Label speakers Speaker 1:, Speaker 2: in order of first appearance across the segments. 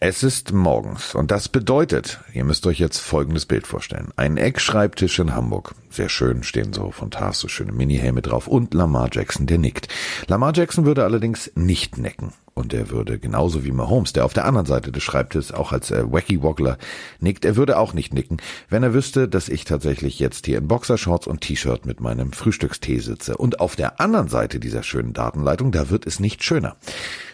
Speaker 1: Es ist morgens und das bedeutet, ihr müsst euch jetzt folgendes Bild vorstellen. Ein Eckschreibtisch in Hamburg. Sehr schön, stehen so von Tars so schöne Mini-Helme drauf und Lamar Jackson, der nickt. Lamar Jackson würde allerdings nicht necken. Und er würde genauso wie Mahomes, der auf der anderen Seite des Schreibtisches auch als äh, Wacky Woggler nickt, er würde auch nicht nicken, wenn er wüsste, dass ich tatsächlich jetzt hier in Boxershorts und T-Shirt mit meinem Frühstückstee sitze. Und auf der anderen Seite dieser schönen Datenleitung, da wird es nicht schöner.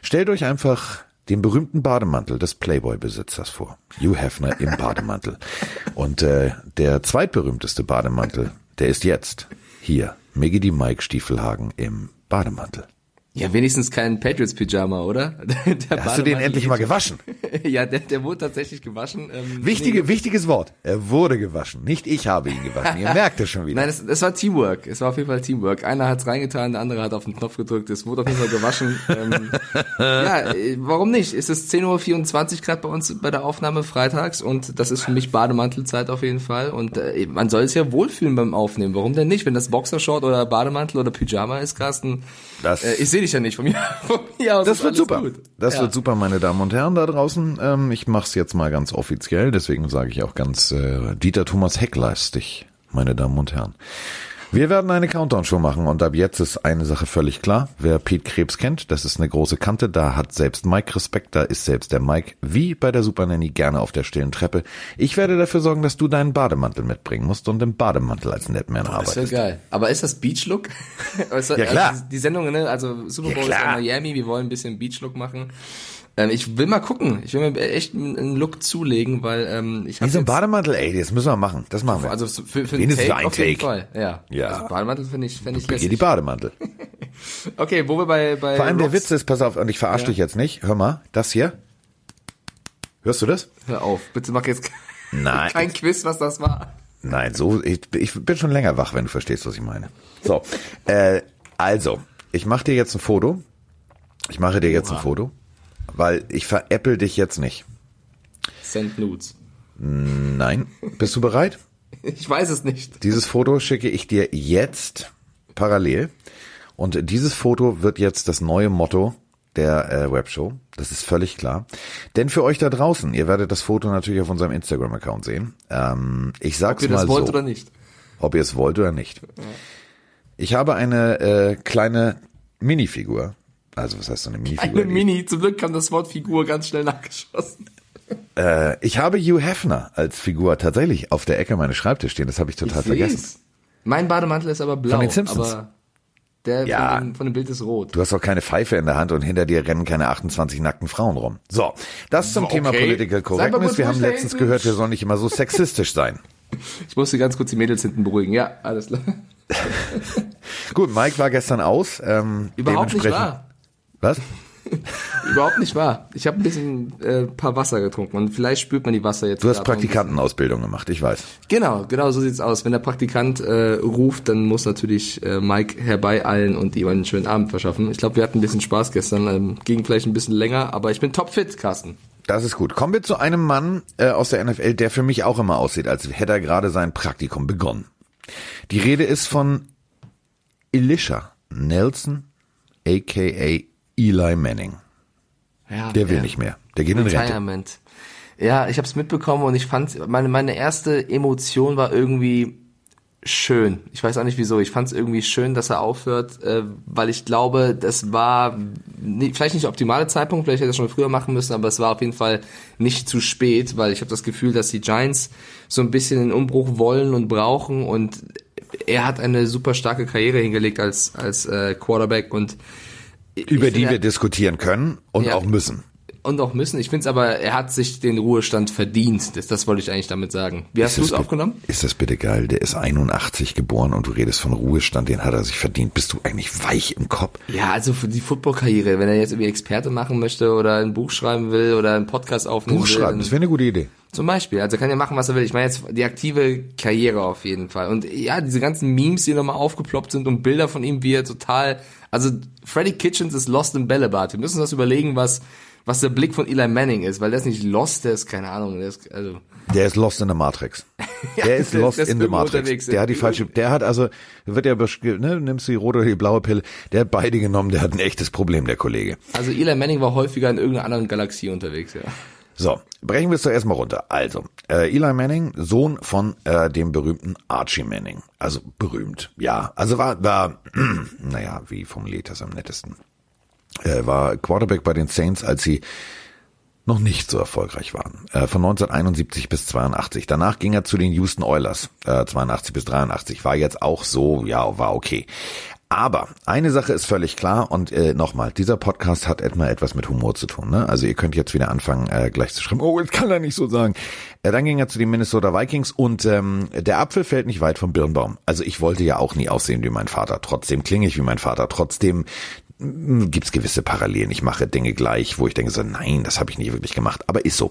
Speaker 1: Stellt euch einfach den berühmten Bademantel des Playboy-Besitzers vor. Hugh Hefner im Bademantel. Und äh, der zweitberühmteste Bademantel, der ist jetzt hier. Miggy die Mike Stiefelhagen im Bademantel.
Speaker 2: Ja, wenigstens kein Patriots-Pyjama, oder?
Speaker 1: Der Hast du den endlich mal gewaschen?
Speaker 2: ja, der, der wurde tatsächlich gewaschen. Ähm,
Speaker 1: Wichtige, nee. Wichtiges Wort. Er wurde gewaschen. Nicht ich habe ihn gewaschen. Ihr merkt es schon wieder.
Speaker 2: Nein, es, es war Teamwork. Es war auf jeden Fall Teamwork. Einer hat's reingetan, der andere hat auf den Knopf gedrückt. Es wurde auf jeden Fall gewaschen. ähm, ja, äh, warum nicht? Es ist 10.24 Uhr gerade bei uns bei der Aufnahme freitags und das ist für mich Bademantelzeit auf jeden Fall. Und äh, man soll es ja wohlfühlen beim Aufnehmen. Warum denn nicht? Wenn das Boxershort oder Bademantel oder Pyjama ist, Carsten,
Speaker 1: das
Speaker 2: äh, ich sehe dich ja nicht von mir, von mir aus.
Speaker 1: Das wird super.
Speaker 2: Gut.
Speaker 1: Das
Speaker 2: ja.
Speaker 1: wird super, meine Damen und Herren da draußen. Ähm, ich mache es jetzt mal ganz offiziell, deswegen sage ich auch ganz äh, Dieter Thomas Heckleistig, meine Damen und Herren. Wir werden eine Countdown-Show machen und ab jetzt ist eine Sache völlig klar. Wer Pete Krebs kennt, das ist eine große Kante, da hat selbst Mike Respekt, da ist selbst der Mike, wie bei der Super Nanny, gerne auf der stillen Treppe. Ich werde dafür sorgen, dass du deinen Bademantel mitbringen musst und im Bademantel als Netman arbeitest.
Speaker 2: Das wäre geil. Aber ist das Beach-Look?
Speaker 1: ja klar.
Speaker 2: Also die Sendung, ne? also Super Bowl ja, ist in Miami, wir wollen ein bisschen Beach-Look machen. Ähm, ich will mal gucken. Ich will mir echt einen Look zulegen, weil ähm, ich habe
Speaker 1: ein Bademantel, ey, das müssen wir machen. Das machen wir.
Speaker 2: Also für, für einen Take ein auf jeden Fall. Ja.
Speaker 1: ja.
Speaker 2: Also Bademantel finde ich, finde ich
Speaker 1: lässig. die Bademantel.
Speaker 2: okay, wo wir bei bei
Speaker 1: Vor allem Rocks der Witz ist, pass auf, und ich verarsche ja. dich jetzt nicht. Hör mal, das hier. Hörst du das?
Speaker 2: Hör auf, bitte mach jetzt
Speaker 1: Nein.
Speaker 2: kein Quiz, was das war.
Speaker 1: Nein, so ich, ich bin schon länger wach, wenn du verstehst, was ich meine. So, äh, also, ich mache dir jetzt ein Foto. Ich mache dir jetzt Oha. ein Foto weil ich veräpple dich jetzt nicht.
Speaker 2: Send Nudes.
Speaker 1: Nein. Bist du bereit?
Speaker 2: Ich weiß es nicht.
Speaker 1: Dieses Foto schicke ich dir jetzt parallel. Und dieses Foto wird jetzt das neue Motto der äh, Webshow. Das ist völlig klar. Denn für euch da draußen, ihr werdet das Foto natürlich auf unserem Instagram-Account sehen. Ähm, ich sag's mal
Speaker 2: so. Ob ihr das wollt
Speaker 1: so,
Speaker 2: oder nicht.
Speaker 1: Ob ihr es wollt oder nicht. Ich habe eine äh, kleine Minifigur also was heißt so eine Mini-Figur?
Speaker 2: Eine Mini, zum Glück kam das Wort Figur ganz schnell nachgeschossen.
Speaker 1: Äh, ich habe Hugh Hefner als Figur tatsächlich auf der Ecke meines Schreibtisches stehen, das habe ich total ich vergessen.
Speaker 2: Seh's. Mein Bademantel ist aber blau.
Speaker 1: Von den Simpsons.
Speaker 2: Aber der
Speaker 1: ja,
Speaker 2: von, dem, von dem Bild ist rot.
Speaker 1: Du hast auch keine Pfeife in der Hand und hinter dir rennen keine 28 nackten Frauen rum. So, das zum okay. Thema Political Correctness. Wir haben letztens gehört, wir sollen nicht immer so sexistisch sein.
Speaker 2: Ich musste ganz kurz die Mädels hinten beruhigen. Ja, alles klar.
Speaker 1: Gut, Mike war gestern aus. Ähm,
Speaker 2: Überhaupt nicht wahr.
Speaker 1: Was?
Speaker 2: Überhaupt nicht wahr. Ich habe ein bisschen äh, paar Wasser getrunken und vielleicht spürt man die Wasser jetzt.
Speaker 1: Du hast Praktikantenausbildung gemacht, ich weiß.
Speaker 2: Genau, genau so sieht's aus. Wenn der Praktikant äh, ruft, dann muss natürlich äh, Mike herbeieilen und ihm einen schönen Abend verschaffen. Ich glaube, wir hatten ein bisschen Spaß gestern, ähm, ging vielleicht ein bisschen länger, aber ich bin topfit, Carsten.
Speaker 1: Das ist gut. Kommen wir zu einem Mann äh, aus der NFL, der für mich auch immer aussieht, als hätte er gerade sein Praktikum begonnen. Die Rede ist von Elisha Nelson, aka Eli Manning. Ja, der will ja. nicht mehr. Der geht in Retirement.
Speaker 2: Rente. Ja, ich habe es mitbekommen und ich fand meine meine erste Emotion war irgendwie schön. Ich weiß auch nicht wieso. Ich fand es irgendwie schön, dass er aufhört, äh, weil ich glaube, das war nicht, vielleicht nicht der optimale Zeitpunkt, vielleicht hätte er schon früher machen müssen, aber es war auf jeden Fall nicht zu spät, weil ich habe das Gefühl, dass die Giants so ein bisschen den Umbruch wollen und brauchen und er hat eine super starke Karriere hingelegt als als äh, Quarterback und
Speaker 1: über die wir diskutieren können und ja, auch müssen.
Speaker 2: Und auch müssen. Ich finde es aber, er hat sich den Ruhestand verdient. Das, das wollte ich eigentlich damit sagen. Wie hast du es aufgenommen?
Speaker 1: Ist das bitte geil? Der ist 81 geboren und du redest von Ruhestand, den hat er sich verdient. Bist du eigentlich weich im Kopf?
Speaker 2: Ja, also für die Footballkarriere, wenn er jetzt irgendwie Experte machen möchte oder ein Buch schreiben will oder einen Podcast aufnehmen
Speaker 1: Buch
Speaker 2: will.
Speaker 1: Buch schreiben, das wäre eine gute Idee.
Speaker 2: Zum Beispiel. Also kann er machen, was er will. Ich meine jetzt die aktive Karriere auf jeden Fall. Und ja, diese ganzen Memes, die nochmal aufgeploppt sind und Bilder von ihm, wie er total, also Freddy Kitchens ist lost in Bällebad. Wir müssen uns das überlegen, was, was der Blick von Eli Manning ist, weil der ist nicht lost, der ist keine Ahnung, der ist, also.
Speaker 1: Der ist lost in der Matrix. Der ja, ist lost in der Matrix. Der hat die falsche, der hat also, wird ja, ne, nimmst du die rote oder die blaue Pille, der hat beide genommen, der hat ein echtes Problem, der Kollege.
Speaker 2: Also Eli Manning war häufiger in irgendeiner anderen Galaxie unterwegs, ja.
Speaker 1: So, brechen wir es doch erstmal runter. Also, äh, Eli Manning, Sohn von äh, dem berühmten Archie Manning. Also berühmt, ja. Also war, war naja, wie formuliert das am nettesten? Äh, war Quarterback bei den Saints, als sie noch nicht so erfolgreich waren. Äh, von 1971 bis 82. Danach ging er zu den Houston Oilers, äh, 82 bis 83. War jetzt auch so, ja, war okay. Aber eine Sache ist völlig klar und äh, nochmal, dieser Podcast hat etwa etwas mit Humor zu tun. Ne? Also ihr könnt jetzt wieder anfangen, äh, gleich zu schreiben, oh, jetzt kann er nicht so sagen. Äh, dann ging er zu den Minnesota Vikings und ähm, der Apfel fällt nicht weit vom Birnbaum. Also ich wollte ja auch nie aussehen wie mein Vater. Trotzdem klinge ich wie mein Vater. Trotzdem gibt's gewisse Parallelen. Ich mache Dinge gleich, wo ich denke so, nein, das habe ich nicht wirklich gemacht, aber ist so.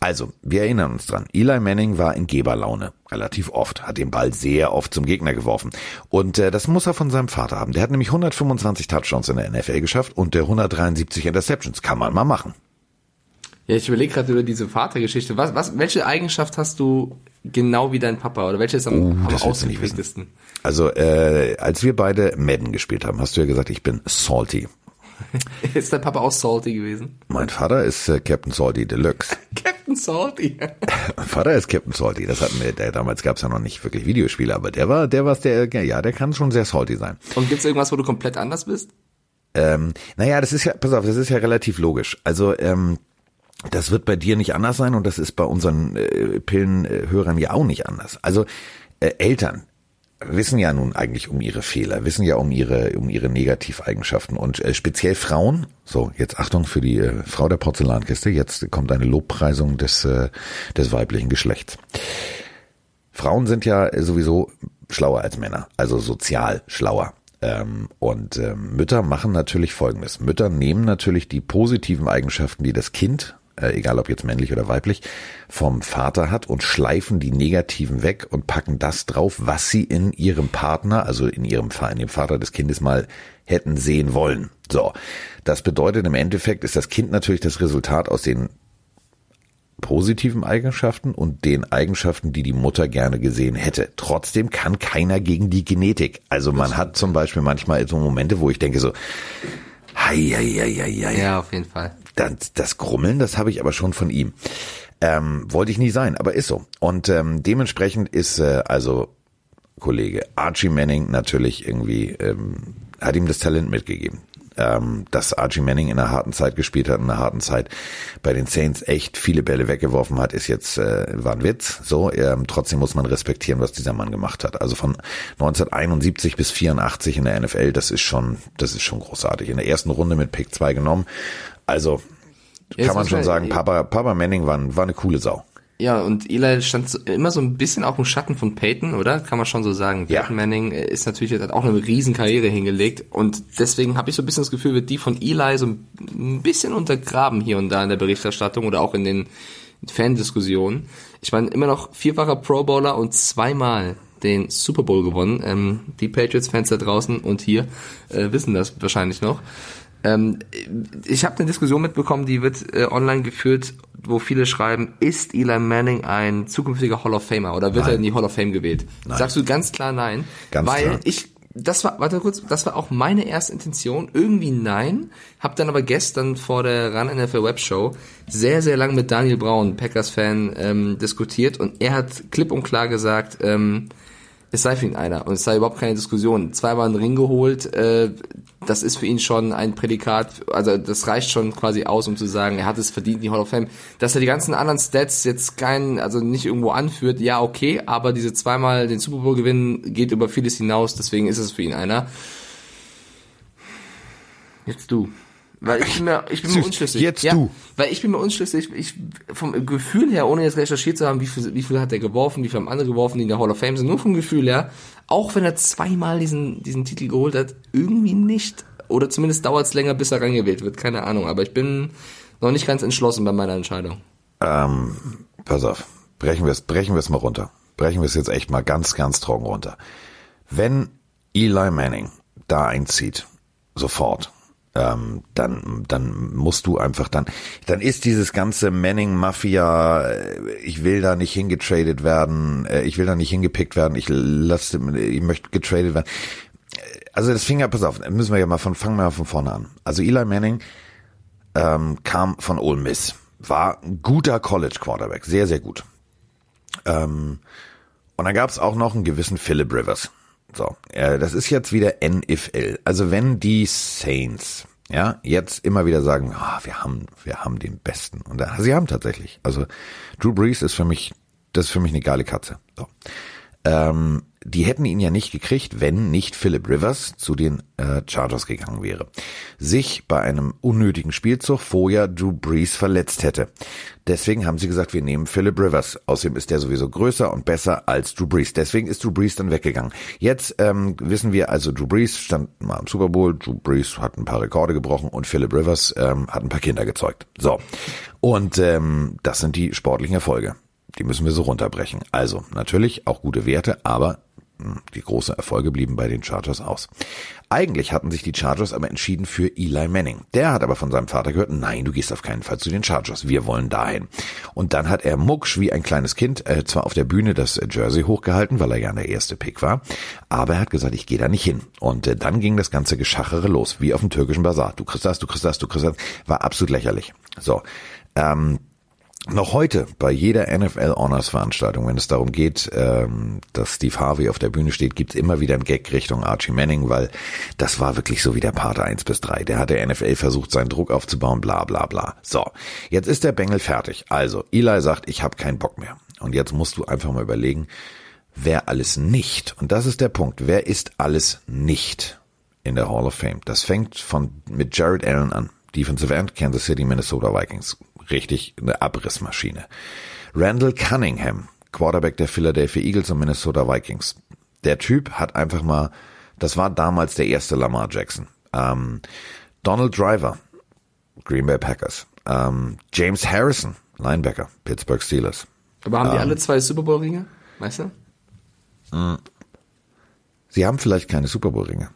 Speaker 1: Also, wir erinnern uns dran. Eli Manning war in Geberlaune relativ oft, hat den Ball sehr oft zum Gegner geworfen und äh, das muss er von seinem Vater haben. Der hat nämlich 125 Touchdowns in der NFL geschafft und der 173 Interceptions kann man mal machen.
Speaker 2: Ja, ich überlege gerade über diese Vatergeschichte. Was, was, welche Eigenschaft hast du genau wie dein Papa oder welche ist am,
Speaker 1: Uh,
Speaker 2: am ausgeprägtesten?
Speaker 1: Also, äh, als wir beide Madden gespielt haben, hast du ja gesagt, ich bin salty.
Speaker 2: Ist dein Papa auch salty gewesen?
Speaker 1: Mein Vater ist äh, Captain Salty Deluxe.
Speaker 2: Captain Salty.
Speaker 1: Mein Vater ist Captain Salty. Das hatten wir, der, damals gab es ja noch nicht wirklich Videospiele, aber der war, der war der, ja, der kann schon sehr salty sein.
Speaker 2: Und gibt's irgendwas, wo du komplett anders bist?
Speaker 1: Ähm, naja, das ist ja, pass auf, das ist ja relativ logisch. Also, ähm, das wird bei dir nicht anders sein und das ist bei unseren äh, Pillenhörern ja auch nicht anders. Also äh, Eltern wissen ja nun eigentlich um ihre Fehler, wissen ja um ihre um ihre Negativeigenschaften und äh, speziell Frauen. So jetzt Achtung für die äh, Frau der Porzellankiste. Jetzt kommt eine Lobpreisung des äh, des weiblichen Geschlechts. Frauen sind ja sowieso schlauer als Männer, also sozial schlauer. Ähm, und ähm, Mütter machen natürlich Folgendes. Mütter nehmen natürlich die positiven Eigenschaften, die das Kind, äh, egal ob jetzt männlich oder weiblich, vom Vater hat und schleifen die negativen weg und packen das drauf, was sie in ihrem Partner, also in ihrem in dem Vater des Kindes mal hätten sehen wollen. So, das bedeutet im Endeffekt ist das Kind natürlich das Resultat aus den positiven Eigenschaften und den Eigenschaften, die die Mutter gerne gesehen hätte. Trotzdem kann keiner gegen die Genetik. Also man hat zum Beispiel manchmal so Momente, wo ich denke so, hei, hei, hei, hei, hei.
Speaker 2: Ja, auf jeden Fall.
Speaker 1: Das, das Grummeln, das habe ich aber schon von ihm. Ähm, wollte ich nie sein, aber ist so. Und ähm, dementsprechend ist äh, also Kollege Archie Manning natürlich irgendwie, ähm, hat ihm das Talent mitgegeben. Ähm, dass Archie Manning in einer harten Zeit gespielt hat, in einer harten Zeit bei den Saints echt viele Bälle weggeworfen hat, ist jetzt äh, war ein Witz. So, ähm, trotzdem muss man respektieren, was dieser Mann gemacht hat. Also von 1971 bis 84 in der NFL, das ist schon, das ist schon großartig. In der ersten Runde mit Pick 2 genommen. Also kann man
Speaker 2: das
Speaker 1: schon sagen,
Speaker 2: man-
Speaker 1: Papa, Papa Manning war, war eine coole Sau.
Speaker 2: Ja, und Eli stand so- immer so ein bisschen auch im Schatten von Peyton, oder? Kann man schon so sagen.
Speaker 1: Ja.
Speaker 2: Peyton Manning äh, ist natürlich hat auch eine riesen Karriere hingelegt und deswegen habe ich so ein bisschen das Gefühl, wird die von Eli so ein bisschen untergraben hier und da in der Berichterstattung oder auch in den Fandiskussionen. Ich meine, immer noch vierfacher Pro Bowler und zweimal den Super Bowl gewonnen. Ähm, die Patriots-Fans da draußen und hier äh, wissen das wahrscheinlich noch. Ähm, ich habe eine Diskussion mitbekommen, die wird äh, online geführt, wo viele schreiben, ist Eli Manning ein zukünftiger Hall of Famer oder wird
Speaker 1: Nein.
Speaker 2: er in die Hall of Fame gewählt? Sagst du ganz klar nein,
Speaker 1: Ganz
Speaker 2: weil
Speaker 1: klar.
Speaker 2: ich das war, warte kurz, das war auch meine erste Intention, irgendwie nein, hab dann aber gestern vor der Run NFL Webshow sehr, sehr lang mit Daniel Braun, Packers-Fan, ähm, diskutiert und er hat klipp und klar gesagt, ähm, es sei für ihn einer und es sei überhaupt keine Diskussion. Zweimal einen Ring geholt, äh, das ist für ihn schon ein Prädikat, also das reicht schon quasi aus, um zu sagen, er hat es verdient, die Hall of Fame. Dass er die ganzen anderen Stats jetzt keinen, also nicht irgendwo anführt, ja okay, aber diese zweimal den Super Bowl gewinnen geht über vieles hinaus, deswegen ist es für ihn einer. Jetzt du. Weil ich bin mir, ich bin mir unschlüssig.
Speaker 1: jetzt du.
Speaker 2: Weil ich bin mir unschlüssig, ich, vom Gefühl her, ohne jetzt recherchiert zu haben, wie viel, wie viel hat er geworfen, wie viel haben andere geworfen, die in der Hall of Fame sind, nur vom Gefühl her, auch wenn er zweimal diesen, diesen Titel geholt hat, irgendwie nicht. Oder zumindest dauert es länger, bis er reingewählt wird, keine Ahnung. Aber ich bin noch nicht ganz entschlossen bei meiner Entscheidung.
Speaker 1: Ähm, pass auf, brechen wir es, brechen wir es mal runter. Brechen wir es jetzt echt mal ganz, ganz trocken runter. Wenn Eli Manning da einzieht, sofort, ähm, dann, dann musst du einfach dann, dann ist dieses ganze Manning-Mafia, äh, ich will da nicht hingetradet werden, äh, ich will da nicht hingepickt werden, ich lasse, ich möchte getradet werden. Also das fing ja, pass auf, müssen wir ja mal von, fangen wir mal von vorne an. Also Eli Manning ähm, kam von Ole Miss. war ein guter College Quarterback, sehr, sehr gut. Ähm, und dann gab es auch noch einen gewissen Philip Rivers. So, äh, das ist jetzt wieder NFL. Also wenn die Saints ja jetzt immer wieder sagen, ah, wir haben, wir haben den Besten und da, sie haben tatsächlich. Also Drew Brees ist für mich, das ist für mich eine geile Katze. So. Ähm, die hätten ihn ja nicht gekriegt, wenn nicht Philip Rivers zu den äh, Chargers gegangen wäre. Sich bei einem unnötigen Spielzug vorher Drew Brees verletzt hätte. Deswegen haben sie gesagt, wir nehmen Philip Rivers. Außerdem ist der sowieso größer und besser als Drew Brees. Deswegen ist Drew Brees dann weggegangen. Jetzt ähm, wissen wir also, Drew Brees stand mal im Super Bowl, Drew Brees hat ein paar Rekorde gebrochen und Philip Rivers ähm, hat ein paar Kinder gezeugt. So. Und ähm, das sind die sportlichen Erfolge. Die müssen wir so runterbrechen. Also natürlich auch gute Werte, aber hm, die großen Erfolge blieben bei den Chargers aus. Eigentlich hatten sich die Chargers aber entschieden für Eli Manning. Der hat aber von seinem Vater gehört, nein, du gehst auf keinen Fall zu den Chargers, wir wollen dahin. Und dann hat er mucksch wie ein kleines Kind äh, zwar auf der Bühne das Jersey hochgehalten, weil er ja der erste Pick war, aber er hat gesagt, ich gehe da nicht hin. Und äh, dann ging das ganze Geschachere los, wie auf dem türkischen Bazar. Du kriegst das, du kriegst das, du kriegst das. War absolut lächerlich. So, ähm, noch heute bei jeder NFL Honors Veranstaltung, wenn es darum geht, ähm, dass Steve Harvey auf der Bühne steht, gibt's immer wieder einen Gag Richtung Archie Manning, weil das war wirklich so wie der Pate 1 bis 3. Der hat der NFL versucht, seinen Druck aufzubauen, bla bla bla. So, jetzt ist der Bengel fertig. Also, Eli sagt, ich habe keinen Bock mehr. Und jetzt musst du einfach mal überlegen, wer alles nicht, und das ist der Punkt, wer ist alles nicht in der Hall of Fame? Das fängt von mit Jared Allen an. Defensive End, Kansas City, Minnesota Vikings richtig eine Abrissmaschine. Randall Cunningham, Quarterback der Philadelphia Eagles und Minnesota Vikings. Der Typ hat einfach mal, das war damals der erste Lamar Jackson. Ähm, Donald Driver, Green Bay Packers. Ähm, James Harrison, Linebacker, Pittsburgh Steelers.
Speaker 2: Aber haben die ähm, alle zwei Super Bowl Ringe? Weißt du?
Speaker 1: Hm. Sie haben vielleicht keine Super Bowl Ringe.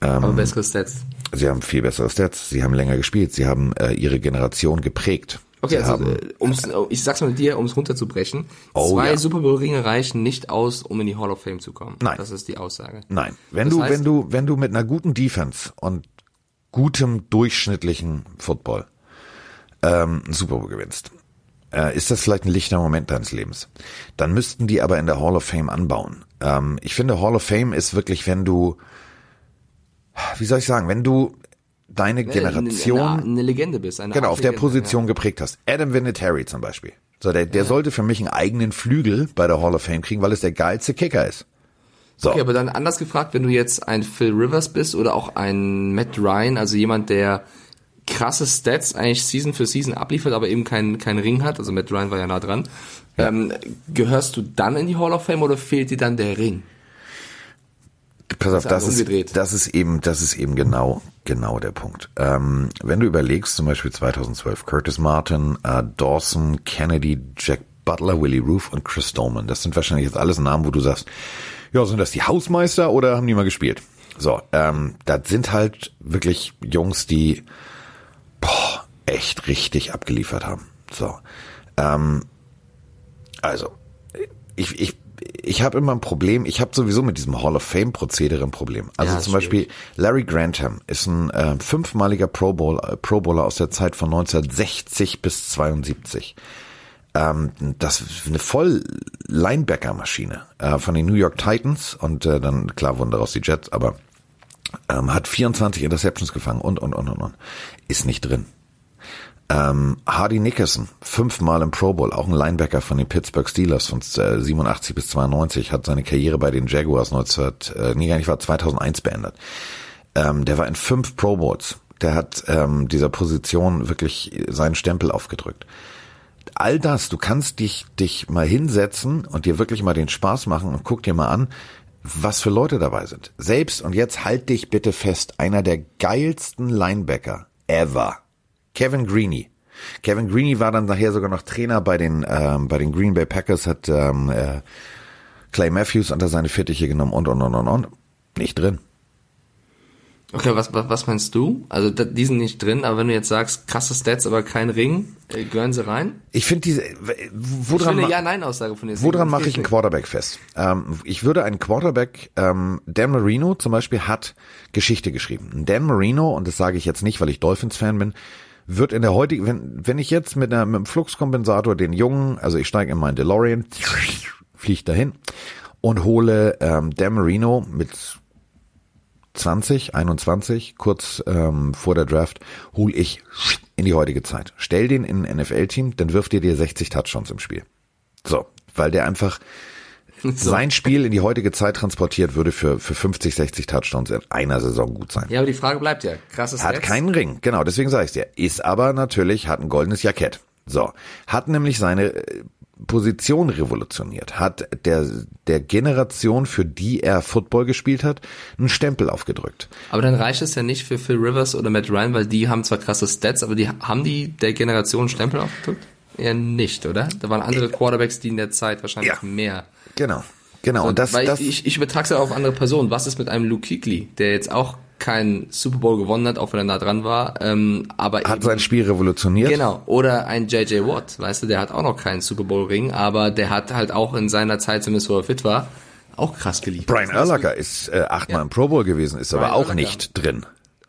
Speaker 2: Ähm, Aber bessere Stats.
Speaker 1: Sie haben viel bessere Stats. Sie haben länger gespielt. Sie haben äh, ihre Generation geprägt.
Speaker 2: Okay, also äh, um's, ich sag's mal dir, um es runterzubrechen. Oh, zwei ja. Super Bowl Ringe reichen nicht aus, um in die Hall of Fame zu kommen.
Speaker 1: Nein.
Speaker 2: Das ist die Aussage.
Speaker 1: Nein. Wenn das du, heißt, wenn du, wenn du mit einer guten Defense und gutem durchschnittlichen Football ähm, einen Super Bowl gewinnst, äh, ist das vielleicht ein lichter Moment deines Lebens. Dann müssten die aber in der Hall of Fame anbauen. Ähm, ich finde, Hall of Fame ist wirklich, wenn du, wie soll ich sagen, wenn du deine Generation
Speaker 2: eine, eine Legende bist. Eine
Speaker 1: genau, auf der Position ja. geprägt hast. Adam Vinatieri zum Beispiel. So, der, der ja. sollte für mich einen eigenen Flügel bei der Hall of Fame kriegen, weil es der geilste Kicker ist.
Speaker 2: So. Okay, aber dann anders gefragt, wenn du jetzt ein Phil Rivers bist oder auch ein Matt Ryan, also jemand, der krasse Stats eigentlich Season für Season abliefert, aber eben keinen keinen Ring hat, also Matt Ryan war ja nah dran, ja. Ähm, gehörst du dann in die Hall of Fame oder fehlt dir dann der Ring?
Speaker 1: Pass auf, das ist, das ist eben, das ist eben genau, genau der Punkt. Ähm, wenn du überlegst, zum Beispiel 2012, Curtis Martin, äh, Dawson, Kennedy, Jack Butler, Willie Roof und Chris Dolman. Das sind wahrscheinlich jetzt alles Namen, wo du sagst, ja, sind das die Hausmeister oder haben die mal gespielt? So, ähm, das sind halt wirklich Jungs, die boah, echt richtig abgeliefert haben. So, ähm, also ich, ich ich habe immer ein Problem, ich habe sowieso mit diesem Hall of Fame Prozedere ein Problem. Also ja, zum Beispiel Larry Grantham ist ein äh, fünfmaliger Pro, Bowl, äh, Pro Bowler aus der Zeit von 1960 bis 72. Ähm, das ist eine voll Linebacker-Maschine äh, von den New York Titans und äh, dann klar wurden daraus die Jets, aber ähm, hat 24 Interceptions gefangen und und und und und ist nicht drin. Ähm, Hardy Nickerson, fünfmal im Pro Bowl, auch ein Linebacker von den Pittsburgh Steelers von äh, 87 bis 92, hat seine Karriere bei den Jaguars 19, äh, nee, gar nicht, war 2001 beendet. Ähm, der war in fünf Pro Bowls. Der hat ähm, dieser Position wirklich seinen Stempel aufgedrückt. All das, du kannst dich, dich mal hinsetzen und dir wirklich mal den Spaß machen und guck dir mal an, was für Leute dabei sind. Selbst, und jetzt halt dich bitte fest, einer der geilsten Linebacker ever Kevin Greeny. Kevin Greeny war dann nachher sogar noch Trainer bei den ähm, bei den Green Bay Packers, hat ähm, äh, Clay Matthews unter seine Fittiche genommen und und und und und nicht drin.
Speaker 2: Okay, was, was, was meinst du? Also die sind nicht drin, aber wenn du jetzt sagst, krasse Stats, aber kein Ring, äh, gehören sie rein?
Speaker 1: Ich finde diese, woran,
Speaker 2: ich Ja-Nein-Aussage von dir.
Speaker 1: Woran mache ich einen Quarterback fest? Ähm, ich würde einen Quarterback, ähm, Dan Marino zum Beispiel hat Geschichte geschrieben. Dan Marino, und das sage ich jetzt nicht, weil ich Dolphins-Fan bin, wird in der heutigen, wenn, wenn ich jetzt mit, einer, mit einem Fluxkompensator den Jungen, also ich steige in meinen DeLorean, fliege dahin und hole ähm, Dan mit 20, 21, kurz ähm, vor der Draft, hole ich in die heutige Zeit. Stell den in ein NFL-Team, dann wirft ihr dir 60 Touchdowns im Spiel. So, weil der einfach so. sein Spiel in die heutige Zeit transportiert würde für, für 50, 60 Touchdowns in einer Saison gut sein.
Speaker 2: Ja, aber die Frage bleibt ja, krasses
Speaker 1: Hat Netz. keinen Ring, genau, deswegen sage ich dir. Ist aber natürlich, hat ein goldenes Jackett. So, hat nämlich seine äh, Position revolutioniert, hat der, der Generation, für die er Football gespielt hat, einen Stempel aufgedrückt.
Speaker 2: Aber dann reicht es ja nicht für Phil Rivers oder Matt Ryan, weil die haben zwar krasse Stats, aber die haben die der Generation einen Stempel aufgedrückt? Eher nicht, oder? Da waren andere Quarterbacks, die in der Zeit wahrscheinlich ja. mehr.
Speaker 1: Genau. Genau.
Speaker 2: Also,
Speaker 1: und das, das
Speaker 2: ich, ich übertrage es ja auf andere Personen. Was ist mit einem Luke Kuechly, der jetzt auch kein Super Bowl gewonnen hat, auch wenn er nah dran war, ähm, aber
Speaker 1: hat eben, sein Spiel revolutioniert.
Speaker 2: Genau. Oder ein JJ Watt, weißt du, der hat auch noch keinen Super Bowl Ring, aber der hat halt auch in seiner Zeit, zumindest wo er fit war, auch krass geliefert.
Speaker 1: Brian Urlacher ist äh, achtmal ja. im Pro Bowl gewesen, ist Brian aber auch Urlacher. nicht drin.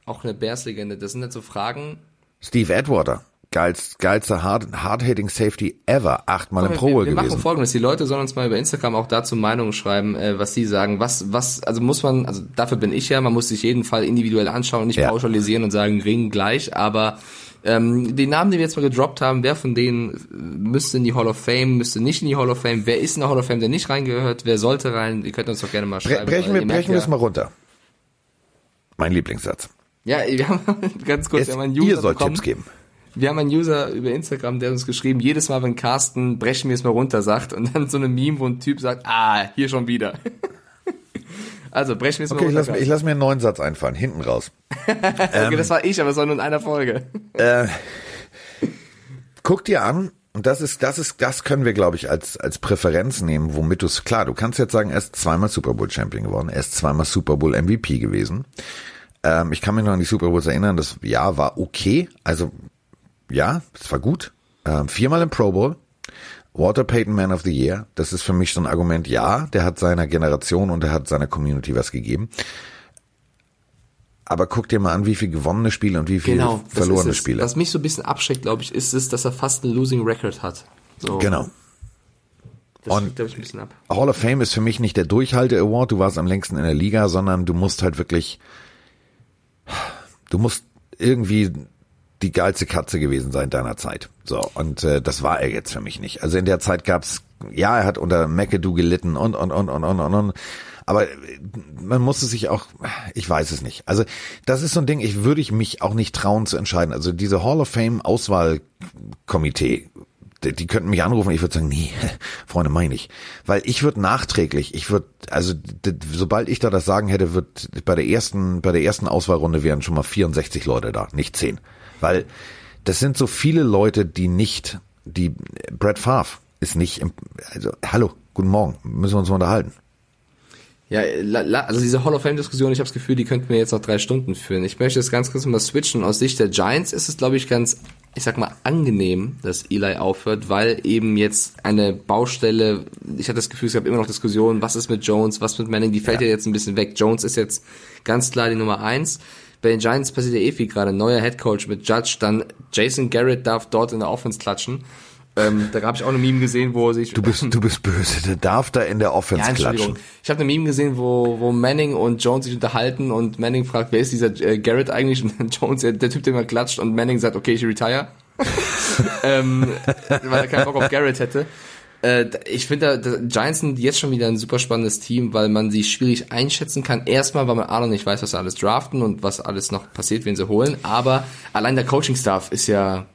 Speaker 2: Auch eine Bears-Legende. Das sind jetzt so Fragen.
Speaker 1: Steve Edwarder geilst, geilster Hard, Hard-Hitting Safety ever, achtmal im Pro Bowl gewesen. Wir machen
Speaker 2: folgendes, die Leute sollen uns mal über Instagram auch dazu Meinungen schreiben, äh, was sie sagen. Was, was, also muss man, also dafür bin ich ja, man muss sich jeden Fall individuell anschauen, nicht ja. pauschalisieren und sagen, Ring gleich, aber ähm, die Namen, die wir jetzt mal gedroppt haben, wer von denen müsste in die Hall of Fame, müsste nicht in die Hall of Fame, wer ist in der Hall of Fame, der nicht reingehört, wer sollte rein, ihr könnt uns doch gerne mal schreiben.
Speaker 1: Brechen wir, brechen wir es mal runter. Mein Lieblingssatz.
Speaker 2: Ja, wir haben ganz kurz,
Speaker 1: es, wir haben einen User Ihr sollt bekommen. Tipps geben.
Speaker 2: Wir haben einen User über Instagram, der uns geschrieben, jedes Mal, wenn Carsten brechen wir es mal runter sagt und dann so eine Meme, wo ein Typ sagt, ah, hier schon wieder. also brechen wir es
Speaker 1: okay,
Speaker 2: mal
Speaker 1: runter. Ich lass, ich lass mir einen neuen Satz einfallen, hinten raus.
Speaker 2: okay, ähm, das war ich, aber es war nur in einer Folge.
Speaker 1: äh, guck dir an, und das ist, das ist, das können wir, glaube ich, als, als Präferenz nehmen, womit du es, klar, du kannst jetzt sagen, er ist zweimal Super Bowl Champion geworden, er ist zweimal Super Bowl MVP gewesen. Ähm, ich kann mich noch an die Super Bowls erinnern, das Jahr war okay, also ja, es war gut. Ähm, viermal im Pro Bowl. Walter Payton Man of the Year. Das ist für mich so ein Argument. Ja, der hat seiner Generation und er hat seiner Community was gegeben. Aber guck dir mal an, wie viel gewonnene Spiele und wie viel genau, verlorene Spiele.
Speaker 2: Was mich so ein bisschen abschreckt, glaube ich, ist es, dass er fast einen Losing Record hat. So.
Speaker 1: Genau.
Speaker 2: Das und ich, ein bisschen ab.
Speaker 1: Hall of Fame ist für mich nicht der Durchhalte-Award, du warst am längsten in der Liga, sondern du musst halt wirklich, du musst irgendwie die geilste Katze gewesen sein deiner Zeit. So, und äh, das war er jetzt für mich nicht. Also in der Zeit gab's, ja, er hat unter McAdoo gelitten und, und, und, und, und, und, und. Aber äh, man musste sich auch, ich weiß es nicht. Also das ist so ein Ding, ich würde ich mich auch nicht trauen zu entscheiden. Also diese Hall of Fame Auswahlkomitee, die, die könnten mich anrufen, ich würde sagen, nee, Freunde, meine ich. Weil ich würde nachträglich, ich würde, also sobald ich da das Sagen hätte, wird bei der ersten, bei der ersten Auswahlrunde wären schon mal 64 Leute da, nicht 10. Weil das sind so viele Leute, die nicht, die Brad Favre ist nicht, im, also hallo, guten Morgen, müssen wir uns mal unterhalten.
Speaker 2: Ja, also diese Hall of Fame Diskussion, ich habe das Gefühl, die könnten wir jetzt noch drei Stunden führen. Ich möchte jetzt ganz kurz mal switchen. Aus Sicht der Giants ist es, glaube ich, ganz, ich sag mal, angenehm, dass Eli aufhört, weil eben jetzt eine Baustelle, ich hatte das Gefühl, es gab immer noch Diskussionen, was ist mit Jones, was mit Manning, die fällt ja, ja jetzt ein bisschen weg. Jones ist jetzt ganz klar die Nummer eins. Bei den Giants passiert ja eh viel gerade. Neuer Headcoach mit Judge, dann Jason Garrett darf dort in der Offense klatschen. Ähm, da habe ich auch eine Meme gesehen, wo sich.
Speaker 1: Du bist, du bist böse. Der darf da in der Offense ja, klatschen.
Speaker 2: Ich habe eine Meme gesehen, wo, wo Manning und Jones sich unterhalten und Manning fragt, wer ist dieser äh, Garrett eigentlich? Und Jones, der, Typ, der immer klatscht und Manning sagt, okay, ich retire. ähm, weil er keinen Bock auf Garrett hätte. Äh, ich finde, Giants sind jetzt schon wieder ein super spannendes Team, weil man sie schwierig einschätzen kann. Erstmal, weil man A noch nicht weiß, was sie alles draften und was alles noch passiert, wenn sie holen. Aber allein der Coaching-Staff ist ja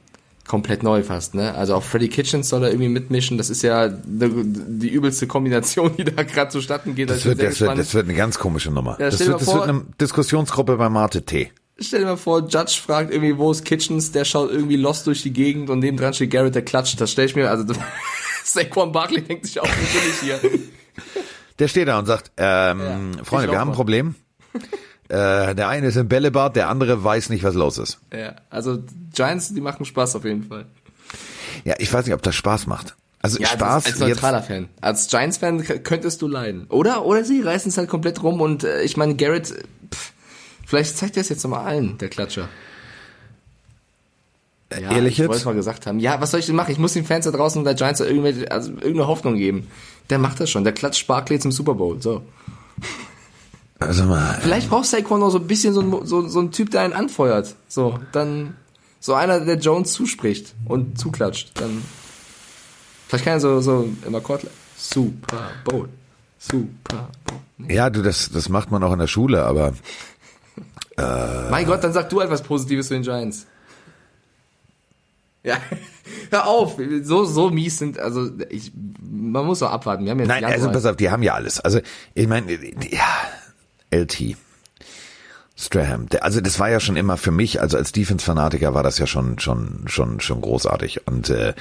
Speaker 2: komplett neu fast, ne? Also auch Freddy Kitchens soll da irgendwie mitmischen. Das ist ja die, die übelste Kombination, die da gerade zustatten geht.
Speaker 1: Das, das, wird, das, wird, das wird eine ganz komische Nummer. Ja, das, wird, das wird eine Diskussionsgruppe bei Marte T.
Speaker 2: Stell dir mal vor, Judge fragt irgendwie, wo ist Kitchens, der schaut irgendwie lost durch die Gegend und nebendran steht Garrett, der klatscht. Das stell ich mir, also Saquon Barkley denkt sich auch, wo bin ich hier?
Speaker 1: Der steht da und sagt, ähm, ja, Freunde, wir haben ein Problem. äh, der eine ist im Bällebad, der andere weiß nicht, was los ist.
Speaker 2: Ja, also Giants, die machen Spaß auf jeden Fall.
Speaker 1: Ja, ich weiß nicht, ob das Spaß macht. Also ja, Spaß.
Speaker 2: Als neutraler jetzt, Fan. Als Giants-Fan könntest du leiden. Oder, oder sie reißen es halt komplett rum und äh, ich meine, Garrett, pff, vielleicht zeigt er es jetzt nochmal allen, der Klatscher. Ja,
Speaker 1: Ehrlich
Speaker 2: ich wollte es mal gesagt haben. Ja, was soll ich denn machen? Ich muss den Fans da draußen und der Giants irgendwelche, also irgendeine Hoffnung geben. Der macht das schon. Der klatscht Barkley zum Super Bowl. So.
Speaker 1: Also mal,
Speaker 2: Vielleicht braucht Saquon noch so ein bisschen so ein, so, so ein Typ, der einen anfeuert. So, dann so einer, der Jones zuspricht und zuklatscht. Dann vielleicht kann er so, so immer Kortler. Super Bowl. Super Bowl. Nee.
Speaker 1: ja, du, das, das macht man auch in der Schule, aber
Speaker 2: Mein Gott, dann sag du etwas Positives zu den Giants. Ja, hör auf. So, so mies sind, also ich, man muss doch abwarten. Wir haben jetzt
Speaker 1: nein,
Speaker 2: Januar.
Speaker 1: also pass auf, die haben ja alles. Also ich meine, ja, LT. Strahan, der, also das war ja schon immer für mich, also als Defense-Fanatiker war das ja schon schon schon schon großartig und äh,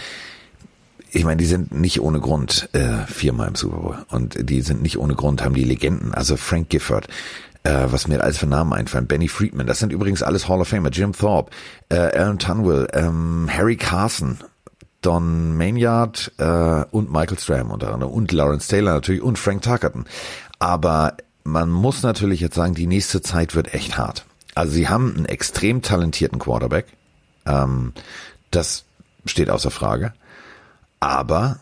Speaker 1: ich meine, die sind nicht ohne Grund äh, viermal im Super Bowl und die sind nicht ohne Grund haben die Legenden, also Frank Gifford, äh, was mir alles für Namen einfallen, Benny Friedman, das sind übrigens alles Hall of Famer, Jim Thorpe, äh, Alan Tunwell, ähm, Harry Carson, Don Maynard äh, und Michael Strahan unter anderem und Lawrence Taylor natürlich und Frank Tuckerton. Aber man muss natürlich jetzt sagen, die nächste Zeit wird echt hart. Also sie haben einen extrem talentierten Quarterback. Ähm, das steht außer Frage. Aber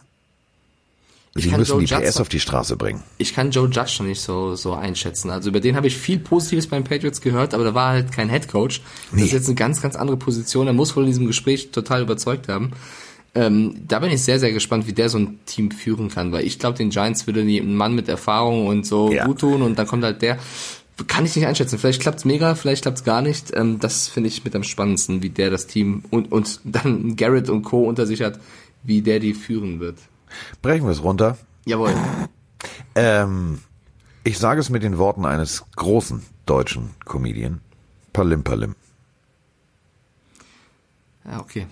Speaker 1: sie müssen
Speaker 2: Joe
Speaker 1: die
Speaker 2: Judge
Speaker 1: PS auf die Straße bringen.
Speaker 2: ich kann Joe Judge noch nicht so, so einschätzen. Also über den habe ich viel Positives beim Patriots gehört, aber da war halt kein Head Coach. Das
Speaker 1: Nee.
Speaker 2: ist jetzt eine ganz, ganz andere Position. Er muss wohl in diesem Gespräch total überzeugt haben. Ähm, da bin ich sehr, sehr gespannt, wie der so ein Team führen kann, weil ich glaube, den Giants würde ein Mann mit Erfahrung und so
Speaker 1: Ja.
Speaker 2: gut tun und dann kommt halt der. Kann ich nicht einschätzen. Vielleicht klappt's mega, vielleicht klappt's gar nicht. Ähm, das finde ich mit am spannendsten, wie der das Team und, und dann Garrett und Co. unter sich hat, wie der die führen wird.
Speaker 1: Brechen wir es runter.
Speaker 2: Jawohl.
Speaker 1: Ähm, ich sage es mit den Worten eines großen deutschen Comedian. Palim Palim.
Speaker 2: Ja, okay.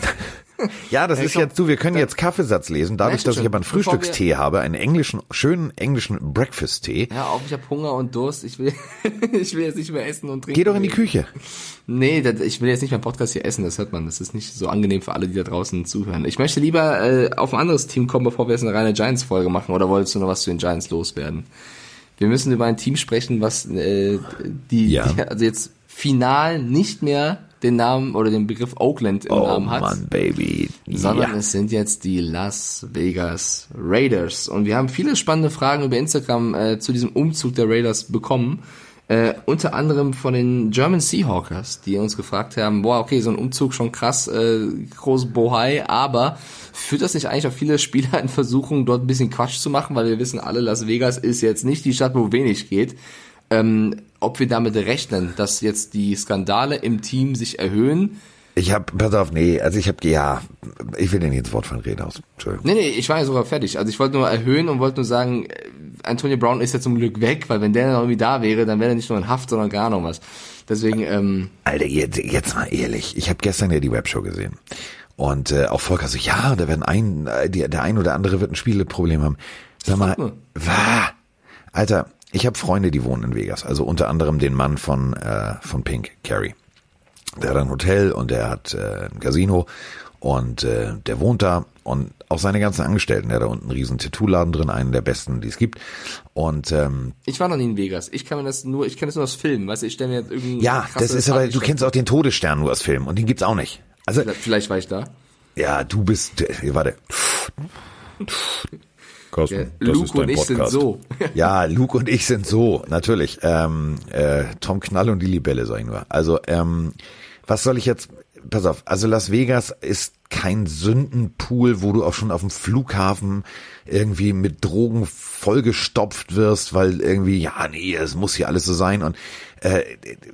Speaker 1: Ja, das ist jetzt du, wir können jetzt Kaffeesatz lesen, dadurch, dass ich aber einen Frühstückstee habe, einen englischen, schönen englischen Breakfast-Tee.
Speaker 2: Ja, auch ich habe Hunger und Durst. Ich will, ich will jetzt nicht mehr essen und trinken.
Speaker 1: Geh doch in die Küche.
Speaker 2: Nee, das, ich will jetzt nicht mehr Podcast hier essen, das hört man. Das ist nicht so angenehm für alle, die da draußen zuhören. Ich möchte lieber äh, auf ein anderes Team kommen, bevor wir jetzt eine reine Giants-Folge machen. Oder wolltest du noch was zu den Giants loswerden? Wir müssen über ein Team sprechen, was äh, die,
Speaker 1: Ja.
Speaker 2: die also jetzt final nicht mehr den Namen oder den Begriff Oakland im
Speaker 1: Oh
Speaker 2: Namen hat.
Speaker 1: Mann, Baby.
Speaker 2: sondern
Speaker 1: ja.
Speaker 2: es sind jetzt die Las Vegas Raiders. Und wir haben viele spannende Fragen über Instagram äh, zu diesem Umzug der Raiders bekommen. Äh, unter anderem von den German Seahawkers, die uns gefragt haben, boah, okay, so ein Umzug schon krass, äh, groß Bohai, aber führt das nicht eigentlich auch viele Spieler in Versuchung, dort ein bisschen Quatsch zu machen, weil wir wissen alle, Las Vegas ist jetzt nicht die Stadt, wo wenig geht. Ähm, ob wir damit rechnen, dass jetzt die Skandale im Team sich erhöhen,
Speaker 1: Ich hab, pass auf, nee, also ich hab, ja, ich will dir nicht ins Wort von reden aus. Entschuldigung.
Speaker 2: Nee, nee, ich war ja sogar fertig. Also ich wollte nur erhöhen und wollte nur sagen, äh, Antonio Brown ist ja zum Glück weg, weil wenn der noch irgendwie da wäre, dann wäre er nicht nur in Haft, sondern gar noch was. Deswegen, ähm,
Speaker 1: Alter, jetzt, jetzt mal ehrlich. Ich habe gestern ja die Webshow gesehen. Und äh, auch Volker so, ja, da werden ein, äh, die, der ein oder andere wird ein Spieleproblem haben. Sag mal,
Speaker 2: nur.
Speaker 1: wa? Alter, ich habe Freunde, die wohnen in Vegas. Also unter anderem den Mann von, äh, von Pink, Carrie. Der hat ein Hotel und der hat äh, ein Casino und äh, der wohnt da und auch seine ganzen Angestellten, der hat da unten einen riesen Tattoo-Laden drin, einen der besten, die es gibt. Und ähm,
Speaker 2: ich war noch nie in Vegas. Ich kann mir das nur, ich kenne das nur aus Filmen, weißt du, ich stelle mir jetzt irgendwie
Speaker 1: ja, das ist aber, du kennst auch den Todesstern nur aus Filmen und den gibt's auch nicht. Also
Speaker 2: Vielleicht, vielleicht war ich da.
Speaker 1: Ja, du bist, äh, warte. Carsten,
Speaker 2: Ja, Luke und ich sind so.
Speaker 1: ja, Luke und ich sind so, natürlich. Ähm, äh, Tom Knall und die Libelle, sag ich nur. Also, ähm, was soll ich jetzt, pass auf, also Las Vegas ist kein Sündenpool, wo du auch schon auf dem Flughafen irgendwie mit Drogen vollgestopft wirst, weil irgendwie, ja, nee, es muss hier alles so sein. Und äh,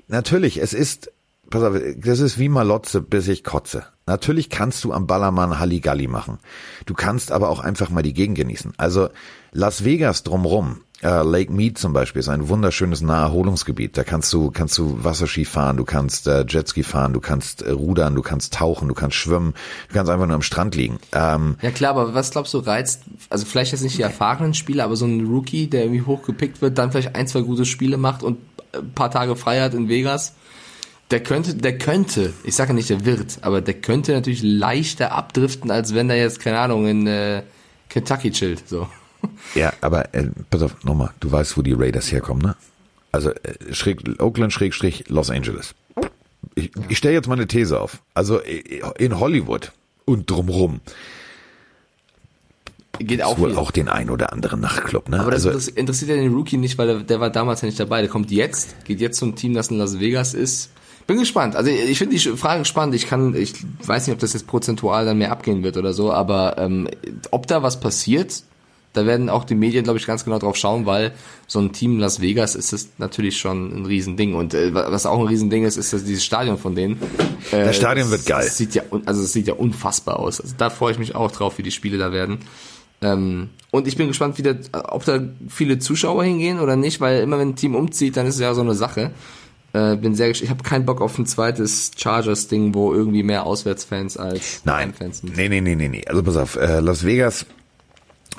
Speaker 1: natürlich, es ist pass auf, das ist wie Malotze, bis ich kotze. Natürlich kannst du am Ballermann Halligalli machen. Du kannst aber auch einfach mal die Gegend genießen. Also Las Vegas drumrum, äh, Lake Mead zum Beispiel, ist ein wunderschönes Naherholungsgebiet. Da kannst du, kannst du Wasserski fahren, du kannst äh, Jetski fahren, du kannst äh, rudern, du kannst tauchen, du kannst schwimmen, du kannst einfach nur am Strand liegen. Ähm,
Speaker 2: Ja klar, aber was glaubst du reizt, also vielleicht jetzt nicht die erfahrenen Spieler, aber so ein Rookie, der irgendwie hochgepickt wird, dann vielleicht ein, zwei gute Spiele macht und ein paar Tage frei hat in Vegas, der könnte, der könnte, ich sage nicht, der wird, aber der könnte natürlich leichter abdriften, als wenn er jetzt, keine Ahnung, in äh, Kentucky chillt. So.
Speaker 1: Ja, aber äh, pass auf, nochmal, du weißt, wo die Raiders herkommen, ne? Also äh, schräg, Oakland Schrägstrich Los Angeles. ich, ich stelle jetzt mal eine These auf. Also in Hollywood und drumrum
Speaker 2: geht auch
Speaker 1: wohl auch den ein oder anderen Nachtclub, ne?
Speaker 2: Aber das,
Speaker 1: also,
Speaker 2: das interessiert ja den Rookie nicht, weil der, der war damals ja nicht dabei. Der kommt jetzt, geht jetzt zum Team, das in Las Vegas ist. Bin gespannt. Also ich finde die Frage spannend. Ich kann, ich weiß nicht, ob das jetzt prozentual dann mehr abgehen wird oder so, aber ähm, ob da was passiert, da werden auch die Medien, glaube ich, ganz genau drauf schauen, weil so ein Team Las Vegas ist das natürlich schon ein Riesending. Und äh, was auch ein Riesending ist, ist das dieses Stadion von denen.
Speaker 1: Äh, das Stadion wird geil.
Speaker 2: Das sieht ja, also es sieht ja unfassbar aus. Also da freue ich mich auch drauf, wie die Spiele da werden. Ähm, und ich bin gespannt, wie der, ob da viele Zuschauer hingehen oder nicht, weil immer wenn ein Team umzieht, dann ist es ja so eine Sache. Äh, bin sehr ich habe keinen Bock auf ein zweites Chargers-Ding, wo irgendwie mehr Auswärtsfans als
Speaker 1: Nein. Fans sind. Nee, nee, nee, nee, nee. Also pass auf, äh, Las Vegas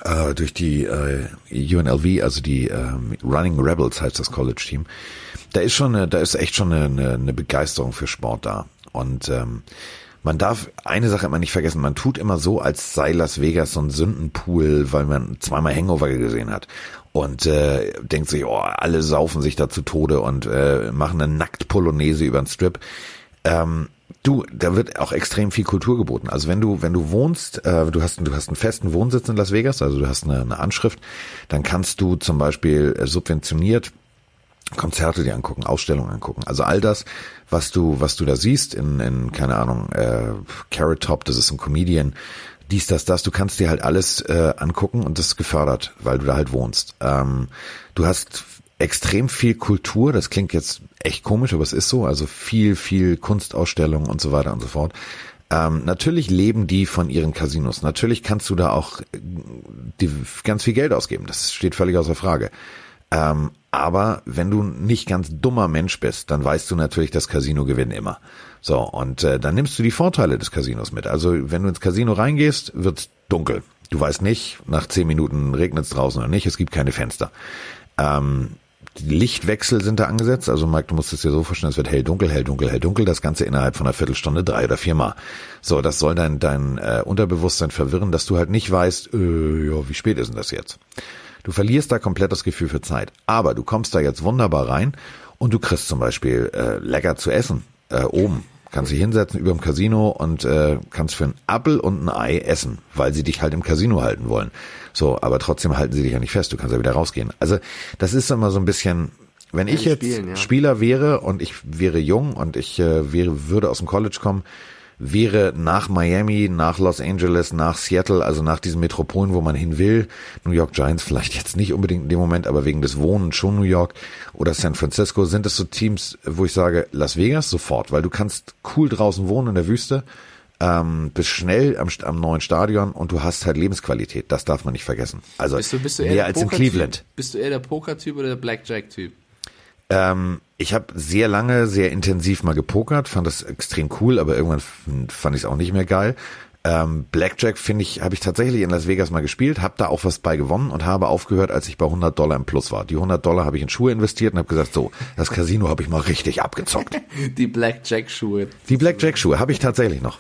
Speaker 1: äh, durch die äh, UNLV, also die äh, Running Rebels heißt das College-Team, da ist schon, eine, da ist echt schon eine, eine Begeisterung für Sport da. Und ähm, man darf eine Sache immer nicht vergessen, man tut immer so, als sei Las Vegas so ein Sündenpool, weil man zweimal Hangover gesehen hat und äh, denkt sich, oh, alle saufen sich da zu Tode und äh, machen eine Nackt-Polonaise über den Strip. Ähm, du, da wird auch extrem viel Kultur geboten. Also wenn du, wenn du wohnst, äh, du hast, du hast einen festen Wohnsitz in Las Vegas, also du hast eine, eine Anschrift, dann kannst du zum Beispiel äh, subventioniert Konzerte dir angucken, Ausstellungen angucken. Also all das, was du, was du da siehst in, in keine Ahnung, äh, Carrot Top, das ist ein Comedian, dies, das, das, du kannst dir halt alles äh, angucken und das ist gefördert, weil du da halt wohnst. Ähm, du hast extrem viel Kultur, das klingt jetzt echt komisch, aber es ist so, also viel, viel Kunstausstellungen und so weiter und so fort. Ähm, natürlich leben die von ihren Casinos. Natürlich kannst du da auch äh, die, ganz viel Geld ausgeben. Das steht völlig außer Frage. Ähm, aber wenn du nicht ganz dummer Mensch bist, dann weißt du natürlich, das Casino gewinnt immer. So, und äh, dann nimmst du die Vorteile des Casinos mit. Also wenn du ins Casino reingehst, wird's dunkel. Du weißt nicht, nach zehn Minuten regnet es draußen oder nicht, es gibt keine Fenster. Ähm, Lichtwechsel sind da angesetzt. Also Mike, du musst es dir so vorstellen, es wird hell, dunkel, hell, dunkel, hell, dunkel. Das Ganze innerhalb von einer Viertelstunde, drei oder viermal. So, das soll dein, dein äh, Unterbewusstsein verwirren, dass du halt nicht weißt, äh, ja, wie spät ist denn das jetzt? Du verlierst da komplett das Gefühl für Zeit. Aber du kommst da jetzt wunderbar rein und du kriegst zum Beispiel äh, lecker zu essen äh, oben. Kannst dich hinsetzen über dem Casino und äh, kannst für einen Appel und ein Ei essen, weil sie dich halt im Casino halten wollen. So, aber trotzdem halten sie dich ja nicht fest, du kannst ja wieder rausgehen. Also das ist immer so ein bisschen, wenn ich jetzt spielen, ja. Spieler wäre und ich wäre jung und ich äh, wäre, würde aus dem College kommen, wäre nach Miami, nach Los Angeles, nach Seattle, also nach diesen Metropolen, wo man hin will, New York Giants vielleicht jetzt nicht unbedingt in dem Moment, aber wegen des Wohnens schon New York oder San Francisco, sind es so Teams, wo ich sage, Las Vegas sofort, weil du kannst cool draußen wohnen in der Wüste, ähm, bist schnell am, am neuen Stadion und du hast halt Lebensqualität. Das darf man nicht vergessen. Also
Speaker 2: bist du, bist du
Speaker 1: mehr als in Cleveland.
Speaker 2: Bist du eher der Poker-Typ oder der Blackjack-Typ?
Speaker 1: Ähm, ich habe sehr lange, sehr intensiv mal gepokert, fand das extrem cool, aber irgendwann fand ich es auch nicht mehr geil. Ähm, Blackjack finde ich, habe ich tatsächlich in Las Vegas mal gespielt, habe da auch was bei gewonnen und habe aufgehört, als ich bei 100 Dollar im Plus war. Die 100 Dollar habe ich in Schuhe investiert und habe gesagt, so, das Casino habe ich mal richtig abgezockt.
Speaker 2: Die Blackjack-Schuhe.
Speaker 1: Die Blackjack-Schuhe habe ich tatsächlich noch.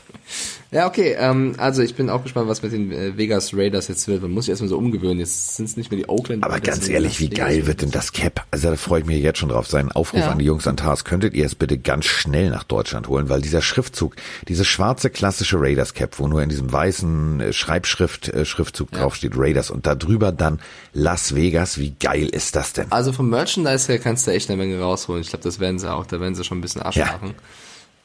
Speaker 2: Ja, okay, ähm, also ich bin auch gespannt, was mit den äh, Vegas Raiders jetzt wird. Man muss sich erstmal so umgewöhnen. Jetzt sind es nicht mehr die Oakland.
Speaker 1: Aber ganz ehrlich, wie geil wird denn das Cap? Also da freue ich mich jetzt schon drauf. Seinen Aufruf ja. an die Jungs an Tars. Könntet ihr es bitte ganz schnell nach Deutschland holen, weil dieser Schriftzug, dieses schwarze klassische Raiders Cap, wo nur in diesem weißen äh, Schreibschrift äh, Schriftzug ja. draufsteht Raiders und da drüber dann Las Vegas, wie geil ist das denn?
Speaker 2: Also vom Merchandise her kannst du echt eine Menge rausholen. Ich glaube, das werden sie auch, da werden sie schon ein bisschen Arsch ja. machen.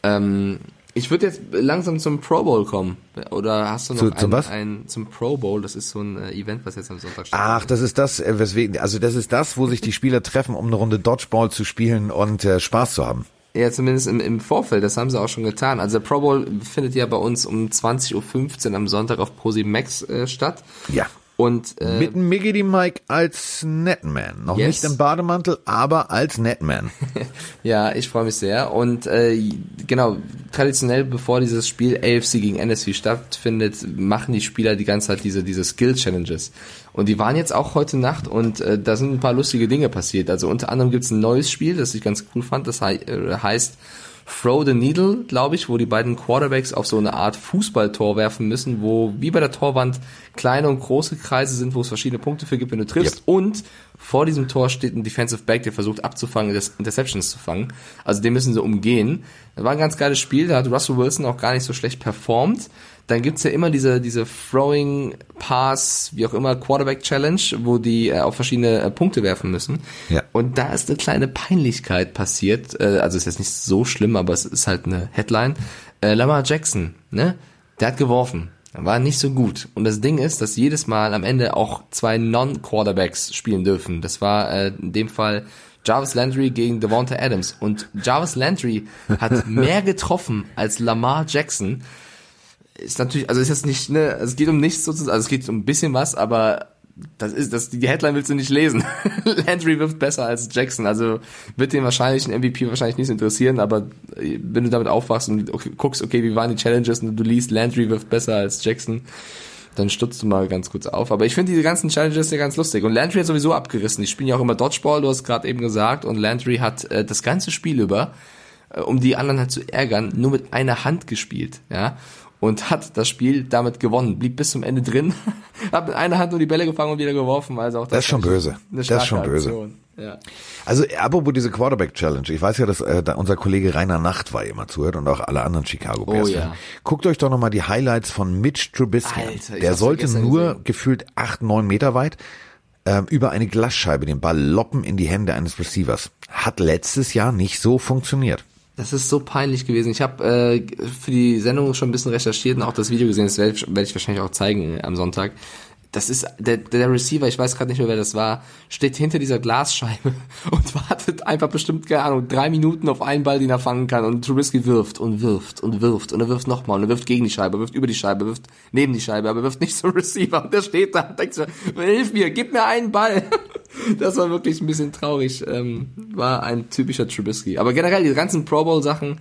Speaker 2: Ähm, ich würde jetzt langsam zum Pro Bowl kommen. Oder hast du noch
Speaker 1: Zu, ein, zum was?
Speaker 2: ein zum Pro Bowl? Das ist so ein äh, Event, was jetzt am Sonntag
Speaker 1: stattfindet. Ach, das ist das, äh, weswegen, also das ist das, wo sich die Spieler treffen, um eine Runde Dodgeball zu spielen und äh, Spaß zu haben.
Speaker 2: Ja, zumindest im, im Vorfeld, das haben sie auch schon getan. Also der Pro Bowl findet ja bei uns um 20.15 Uhr am Sonntag auf ProSieben Max äh, statt.
Speaker 1: Ja.
Speaker 2: Und
Speaker 1: äh, mit Miggity Mike als Netman. Noch yes. nicht im Bademantel, aber als Netman.
Speaker 2: ja, ich freue mich sehr. Und äh, genau, traditionell, bevor dieses Spiel AFC gegen NSV stattfindet, machen die Spieler die ganze Zeit diese, diese Skill-Challenges. Und die waren jetzt auch heute Nacht und äh, da sind ein paar lustige Dinge passiert. Also unter anderem gibt's ein neues Spiel, das ich ganz cool fand, das he äh, heißt Throw the Needle, glaube ich, wo die beiden Quarterbacks auf so eine Art Fußballtor werfen müssen, wo wie bei der Torwand kleine und große Kreise sind, wo es verschiedene Punkte für gibt, wenn du triffst. Yep. Und vor diesem Tor steht ein Defensive Back, der versucht abzufangen, Interceptions zu fangen. Also den müssen sie umgehen. Das war ein ganz geiles Spiel, da hat Russell Wilson auch gar nicht so schlecht performt. Dann gibt's ja immer diese, diese Throwing Pass, wie auch immer, Quarterback Challenge, wo die äh, auf verschiedene äh, Punkte werfen müssen. Ja. Und da ist eine kleine Peinlichkeit passiert. Äh, also ist jetzt nicht so schlimm, aber es ist halt eine Headline. Äh, Lamar Jackson, ne? Der hat geworfen. War nicht so gut. Und das Ding ist, dass jedes Mal am Ende auch zwei Non-Quarterbacks spielen dürfen. Das war äh, in dem Fall Jarvis Landry gegen Devonta Adams. Und Jarvis Landry hat mehr getroffen als Lamar Jackson ist natürlich, also ist jetzt nicht, ne, es geht um nichts sozusagen, also es geht um ein bisschen was, aber das ist, das, die Headline willst du nicht lesen. Landry wirft besser als Jackson, also wird den wahrscheinlich ein MVP wahrscheinlich nicht interessieren, aber wenn du damit aufwachst und guckst, okay, wie waren die Challenges und du liest, Landry wirft besser als Jackson, dann stutzt du mal ganz kurz auf. Aber ich finde diese ganzen Challenges ja ganz lustig. Und Landry hat sowieso abgerissen. Die spielen ja auch immer Dodgeball, du hast gerade eben gesagt. Und Landry hat äh, das ganze Spiel über, äh, um die anderen halt zu ärgern, nur mit einer Hand gespielt. Ja und hat das Spiel damit gewonnen. Blieb bis zum Ende drin, hat mit einer Hand nur die Bälle gefangen und wieder geworfen. Also auch
Speaker 1: das, das ist schon böse. Das ist schon böse. Aktion. Ja. Also apropos diese Quarterback Challenge. Ich weiß ja, dass äh, da unser Kollege Rainer Nacht war immer zuhört und auch alle anderen Chicago Bears. Oh, ja. Guckt euch doch nochmal die Highlights von Mitch Trubisky Alter, Der sollte nur gesehen. gefühlt acht, neun Meter weit ähm, über eine Glasscheibe den Ball loppen in die Hände eines Receivers. Hat letztes Jahr nicht so funktioniert.
Speaker 2: Das ist so peinlich gewesen. Ich habe äh, für die Sendung schon ein bisschen recherchiert und auch das Video gesehen. Das werde ich, werd ich wahrscheinlich auch zeigen am Sonntag das ist der, der Receiver, ich weiß gerade nicht mehr, wer das war, steht hinter dieser Glasscheibe und wartet einfach bestimmt, keine Ahnung, drei Minuten auf einen Ball, den er fangen kann und Trubisky wirft und wirft und wirft und er wirft nochmal und er wirft gegen die Scheibe, wirft über die Scheibe, wirft neben die Scheibe, aber er wirft nicht zum Receiver und der steht da und denkt so, hilf mir, gib mir einen Ball. Das war wirklich ein bisschen traurig, ähm, war ein typischer Trubisky. Aber generell, die ganzen Pro Bowl Sachen,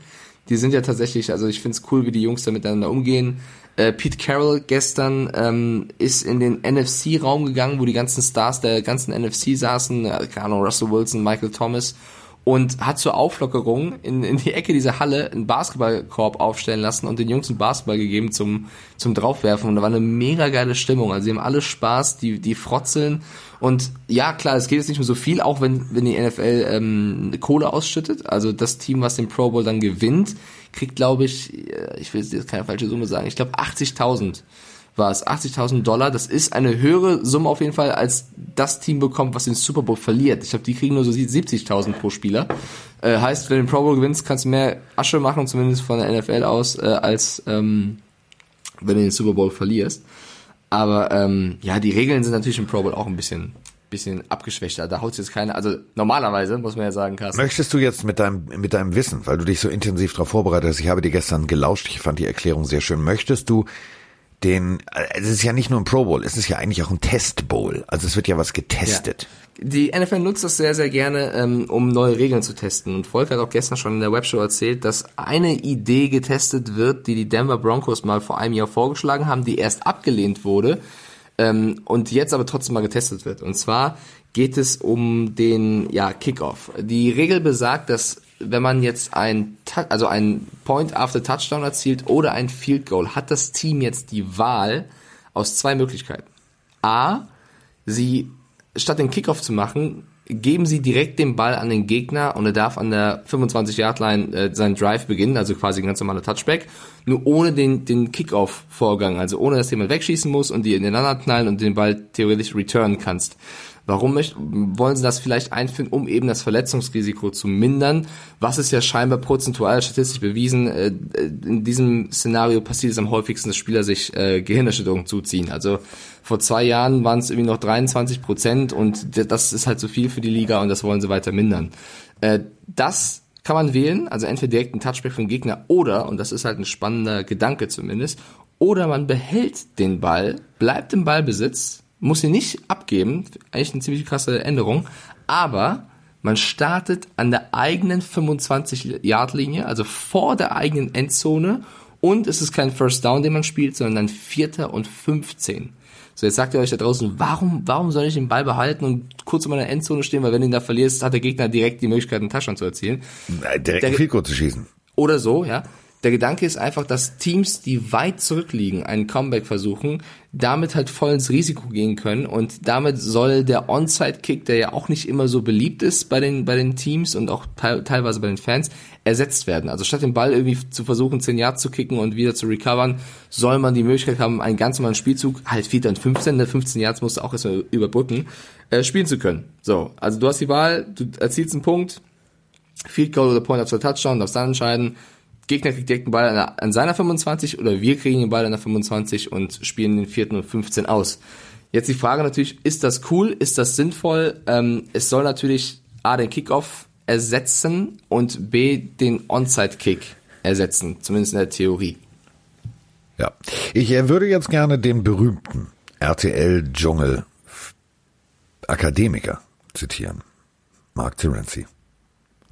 Speaker 2: die sind ja tatsächlich, also ich find's cool, wie die Jungs da miteinander umgehen. Äh, Pete Carroll gestern ähm, ist in den NFC-Raum gegangen, wo die ganzen Stars der ganzen NFC saßen, äh, keine Ahnung, Russell Wilson, Michael Thomas und hat zur Auflockerung in, in die Ecke dieser Halle einen Basketballkorb aufstellen lassen und den Jungs einen Basketball gegeben zum, zum Draufwerfen. Und da war eine mega geile Stimmung. Also sie haben alle Spaß, die, die frotzeln. Und ja, klar, es geht jetzt nicht mehr so viel, auch wenn, wenn die NFL ähm, Kohle ausschüttet. Also das Team, was den Pro Bowl dann gewinnt, kriegt, glaube ich, äh, ich will jetzt keine falsche Summe sagen, ich glaube 80.000 war es 80.000 Dollar. Das ist eine höhere Summe auf jeden Fall, als das Team bekommt, was den Super Bowl verliert. Ich glaube, die kriegen nur so 70.000 pro Spieler. Äh, heißt, wenn du den Pro Bowl gewinnst, kannst du mehr Asche machen, zumindest von der NFL aus, äh, als ähm, wenn du den Super Bowl verlierst. Aber ähm, ja, die Regeln sind natürlich im Pro Bowl auch ein bisschen bisschen abgeschwächter. Da haut jetzt keine, also normalerweise muss man ja sagen, Carsten.
Speaker 1: Möchtest du jetzt mit deinem mit deinem Wissen, weil du dich so intensiv darauf vorbereitet hast, ich habe dir gestern gelauscht, ich fand die Erklärung sehr schön. Möchtest du den, es ist ja nicht nur ein Pro Bowl, es ist ja eigentlich auch ein Test Bowl. Also es wird ja was getestet.
Speaker 2: Ja. Die NFL nutzt das sehr, sehr gerne, ähm, um neue Regeln zu testen. Und Volker hat auch gestern schon in der Webshow erzählt, dass eine Idee getestet wird, die die Denver Broncos mal vor einem Jahr vorgeschlagen haben, die erst abgelehnt wurde ähm, und jetzt aber trotzdem mal getestet wird. Und zwar geht es um den ja, Kickoff. Die Regel besagt, dass wenn man jetzt ein, also ein Point after Touchdown erzielt oder ein Field Goal, hat das Team jetzt die Wahl aus zwei Möglichkeiten. A, sie statt den Kickoff zu machen, geben sie direkt den Ball an den Gegner und er darf an der 25-Yard-Line äh, seinen Drive beginnen, also quasi ein ganz normaler Touchback, nur ohne den, den Kickoff-Vorgang, also ohne, dass jemand wegschießen muss und die ineinander knallen und den Ball theoretisch returnen kannst. Warum möchten, wollen sie das vielleicht einführen, um eben das Verletzungsrisiko zu mindern? Was ist ja scheinbar prozentual statistisch bewiesen. Äh, in diesem Szenario passiert es am häufigsten, dass Spieler sich äh, Gehirnerschütterungen zuziehen. Also vor zwei Jahren waren es irgendwie noch 23 Prozent und das ist halt zu viel für die Liga und das wollen sie weiter mindern. Äh, das kann man wählen, also entweder direkt ein Touchback vom Gegner oder, und das ist halt ein spannender Gedanke zumindest, oder man behält den Ball, bleibt im Ballbesitz, muss sie nicht abgeben, eigentlich eine ziemlich krasse Änderung, aber man startet an der eigenen 25-Yard-Linie, also vor der eigenen Endzone und es ist kein First Down, den man spielt, sondern ein Vierter und 15. So, jetzt sagt ihr euch da draußen, warum, warum soll ich den Ball behalten und kurz in meiner Endzone stehen, weil wenn du ihn da verlierst, hat der Gegner direkt die Möglichkeit, einen Touchdown zu erzielen.
Speaker 1: Direkt der, ein Field zu schießen.
Speaker 2: Oder so, ja. Der Gedanke ist einfach, dass Teams, die weit zurückliegen, einen Comeback versuchen, damit halt voll ins Risiko gehen können und damit soll der Onside-Kick, der ja auch nicht immer so beliebt ist bei den, bei den Teams und auch teilweise bei den Fans, ersetzt werden. Also statt den Ball irgendwie zu versuchen, 10 Yards zu kicken und wieder zu recovern, soll man die Möglichkeit haben, einen ganz normalen Spielzug, halt 4 und 15, der 15 Yards musst du auch erstmal überbrücken, äh, spielen zu können. So, also du hast die Wahl, du erzielst einen Punkt, Field Goal oder Point after Touchdown, darfst dann entscheiden, Gegner kriegt direkt den Ball an, an seiner 25 oder wir kriegen den Ball an der 25 und spielen den vierten und 15 aus. Jetzt die Frage natürlich, ist das cool, ist das sinnvoll? Ähm, es soll natürlich A, den Kickoff ersetzen und B, den Onside-Kick ersetzen, zumindest in der Theorie.
Speaker 1: Ja, ich äh, würde jetzt gerne den berühmten RTL-Dschungel Akademiker zitieren. Mark Terenzi.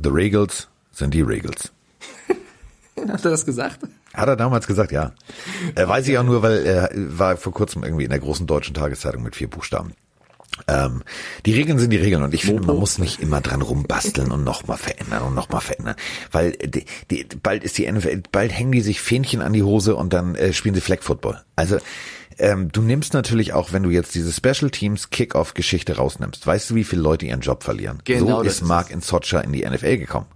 Speaker 1: The Regals sind die Regals.
Speaker 2: Hat er das gesagt?
Speaker 1: Hat er damals gesagt, ja. Äh, weiß ich auch nur, weil er war vor kurzem irgendwie in der großen deutschen Tageszeitung mit vier Buchstaben. Ähm, die Regeln sind die Regeln und ich finde, man muss nicht immer dran rumbasteln und nochmal verändern und nochmal verändern. Weil die, die, bald ist die NFL, bald hängen die sich Fähnchen an die Hose und dann äh, spielen sie Flag Football. Also ähm, du nimmst natürlich auch, wenn du jetzt diese Special Teams Kickoff-Geschichte rausnimmst, weißt du, wie viele Leute ihren Job verlieren? Genau, so ist Mark in Socha in die NFL gekommen.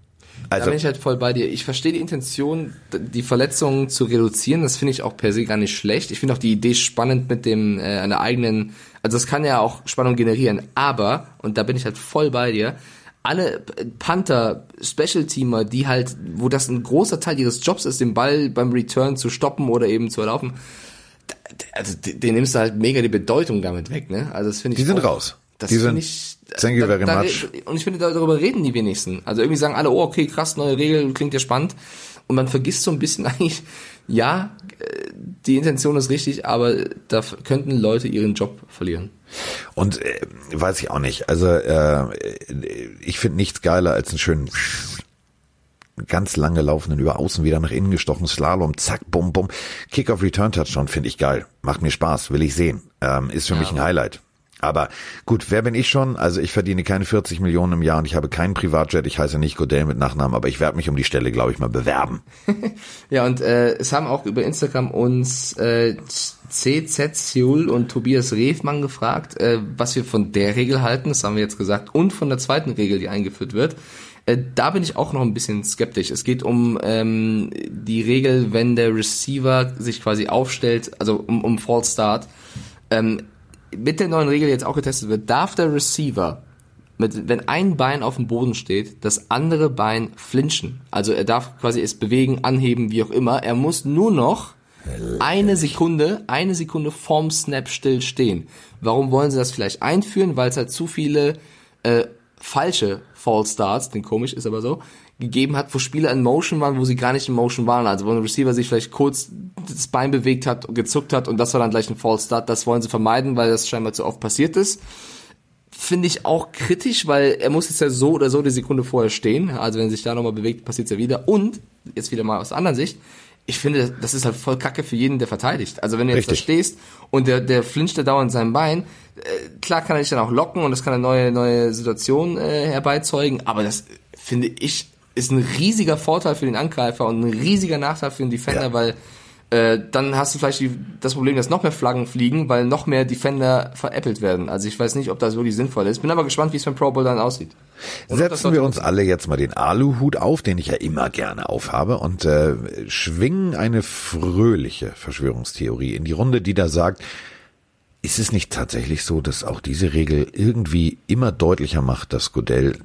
Speaker 2: Also, da bin ich halt voll bei dir. Ich verstehe die Intention, die Verletzungen zu reduzieren. Das finde ich auch per se gar nicht schlecht. Ich finde auch die Idee spannend mit dem äh, einer eigenen. Also das kann ja auch Spannung generieren. Aber und da bin ich halt voll bei dir. Alle Panther, Special Teamer, die halt, wo das ein großer Teil ihres Jobs ist, den Ball beim Return zu stoppen oder eben zu erlaufen, also den nimmst du halt mega die Bedeutung damit weg, ne? Also das finde ich.
Speaker 1: Die sind raus.
Speaker 2: Das
Speaker 1: finde
Speaker 2: ich. Thank you very da, much. und ich finde, darüber reden die wenigsten. Also irgendwie sagen alle, oh, okay, krass, neue Regel, klingt ja spannend. Und man vergisst so ein bisschen eigentlich, ja, die Intention ist richtig, aber da könnten Leute ihren Job verlieren.
Speaker 1: Und äh, weiß ich auch nicht. Also äh, ich finde nichts geiler als einen schönen ganz lange laufenden über außen wieder nach innen gestochen Slalom, zack, bum, bum. Kick-off Return Touchdown finde ich geil. Macht mir Spaß, will ich sehen. Ähm, ist für ja. mich ein Highlight. Aber gut, wer bin ich schon? Also ich verdiene keine 40 Millionen im Jahr und ich habe keinen Privatjet. Ich heiße nicht Godell mit Nachnamen, aber ich werde mich um die Stelle, glaube ich, mal bewerben.
Speaker 2: ja, und äh, es haben auch über Instagram uns äh, CZ Seoul und Tobias Rehfmann gefragt, äh, was wir von der Regel halten. Das haben wir jetzt gesagt. Und von der zweiten Regel, die eingeführt wird. Äh, da bin ich auch noch ein bisschen skeptisch. Es geht um ähm, die Regel, wenn der Receiver sich quasi aufstellt, also um, um False Start. Ähm, mit der neuen Regel jetzt auch getestet wird, darf der Receiver, mit, wenn ein Bein auf dem Boden steht, das andere Bein flinchen. Also er darf quasi es bewegen, anheben, wie auch immer. Er muss nur noch eine Sekunde, eine Sekunde vorm Snap still stehen. Warum wollen sie das vielleicht einführen? Weil es halt zu viele äh, falsche False Starts, den komisch ist aber so, gegeben hat, wo Spieler in Motion waren, wo sie gar nicht in Motion waren. Also wo ein Receiver sich vielleicht kurz das Bein bewegt hat und gezuckt hat und das war dann gleich ein False Start. Das wollen sie vermeiden, weil das scheinbar zu oft passiert ist. Finde ich auch kritisch, weil er muss jetzt ja so oder so die Sekunde vorher stehen. Also wenn sich da nochmal bewegt, passiert es ja wieder. Und, jetzt wieder mal aus der anderen Sicht, ich finde, das ist halt voll kacke für jeden, der verteidigt. Also wenn du jetzt Richtig. da stehst und der, der flincht da dauernd sein Bein, äh, klar kann er dich dann auch locken und das kann eine neue, neue Situation äh, herbeizeugen, aber das finde ich ist ein riesiger Vorteil für den Angreifer und ein riesiger Nachteil für den Defender, ja. weil äh, dann hast du vielleicht die, das Problem, dass noch mehr Flaggen fliegen, weil noch mehr Defender veräppelt werden. Also ich weiß nicht, ob das wirklich sinnvoll ist. Bin aber gespannt, wie es beim Pro Bowl dann aussieht.
Speaker 1: Und Setzen wir uns alle jetzt mal den Aluhut auf, den ich ja immer gerne aufhabe, und äh, schwingen eine fröhliche Verschwörungstheorie in die Runde, die da sagt, ist es nicht tatsächlich so, dass auch diese Regel irgendwie immer deutlicher macht, dass Godell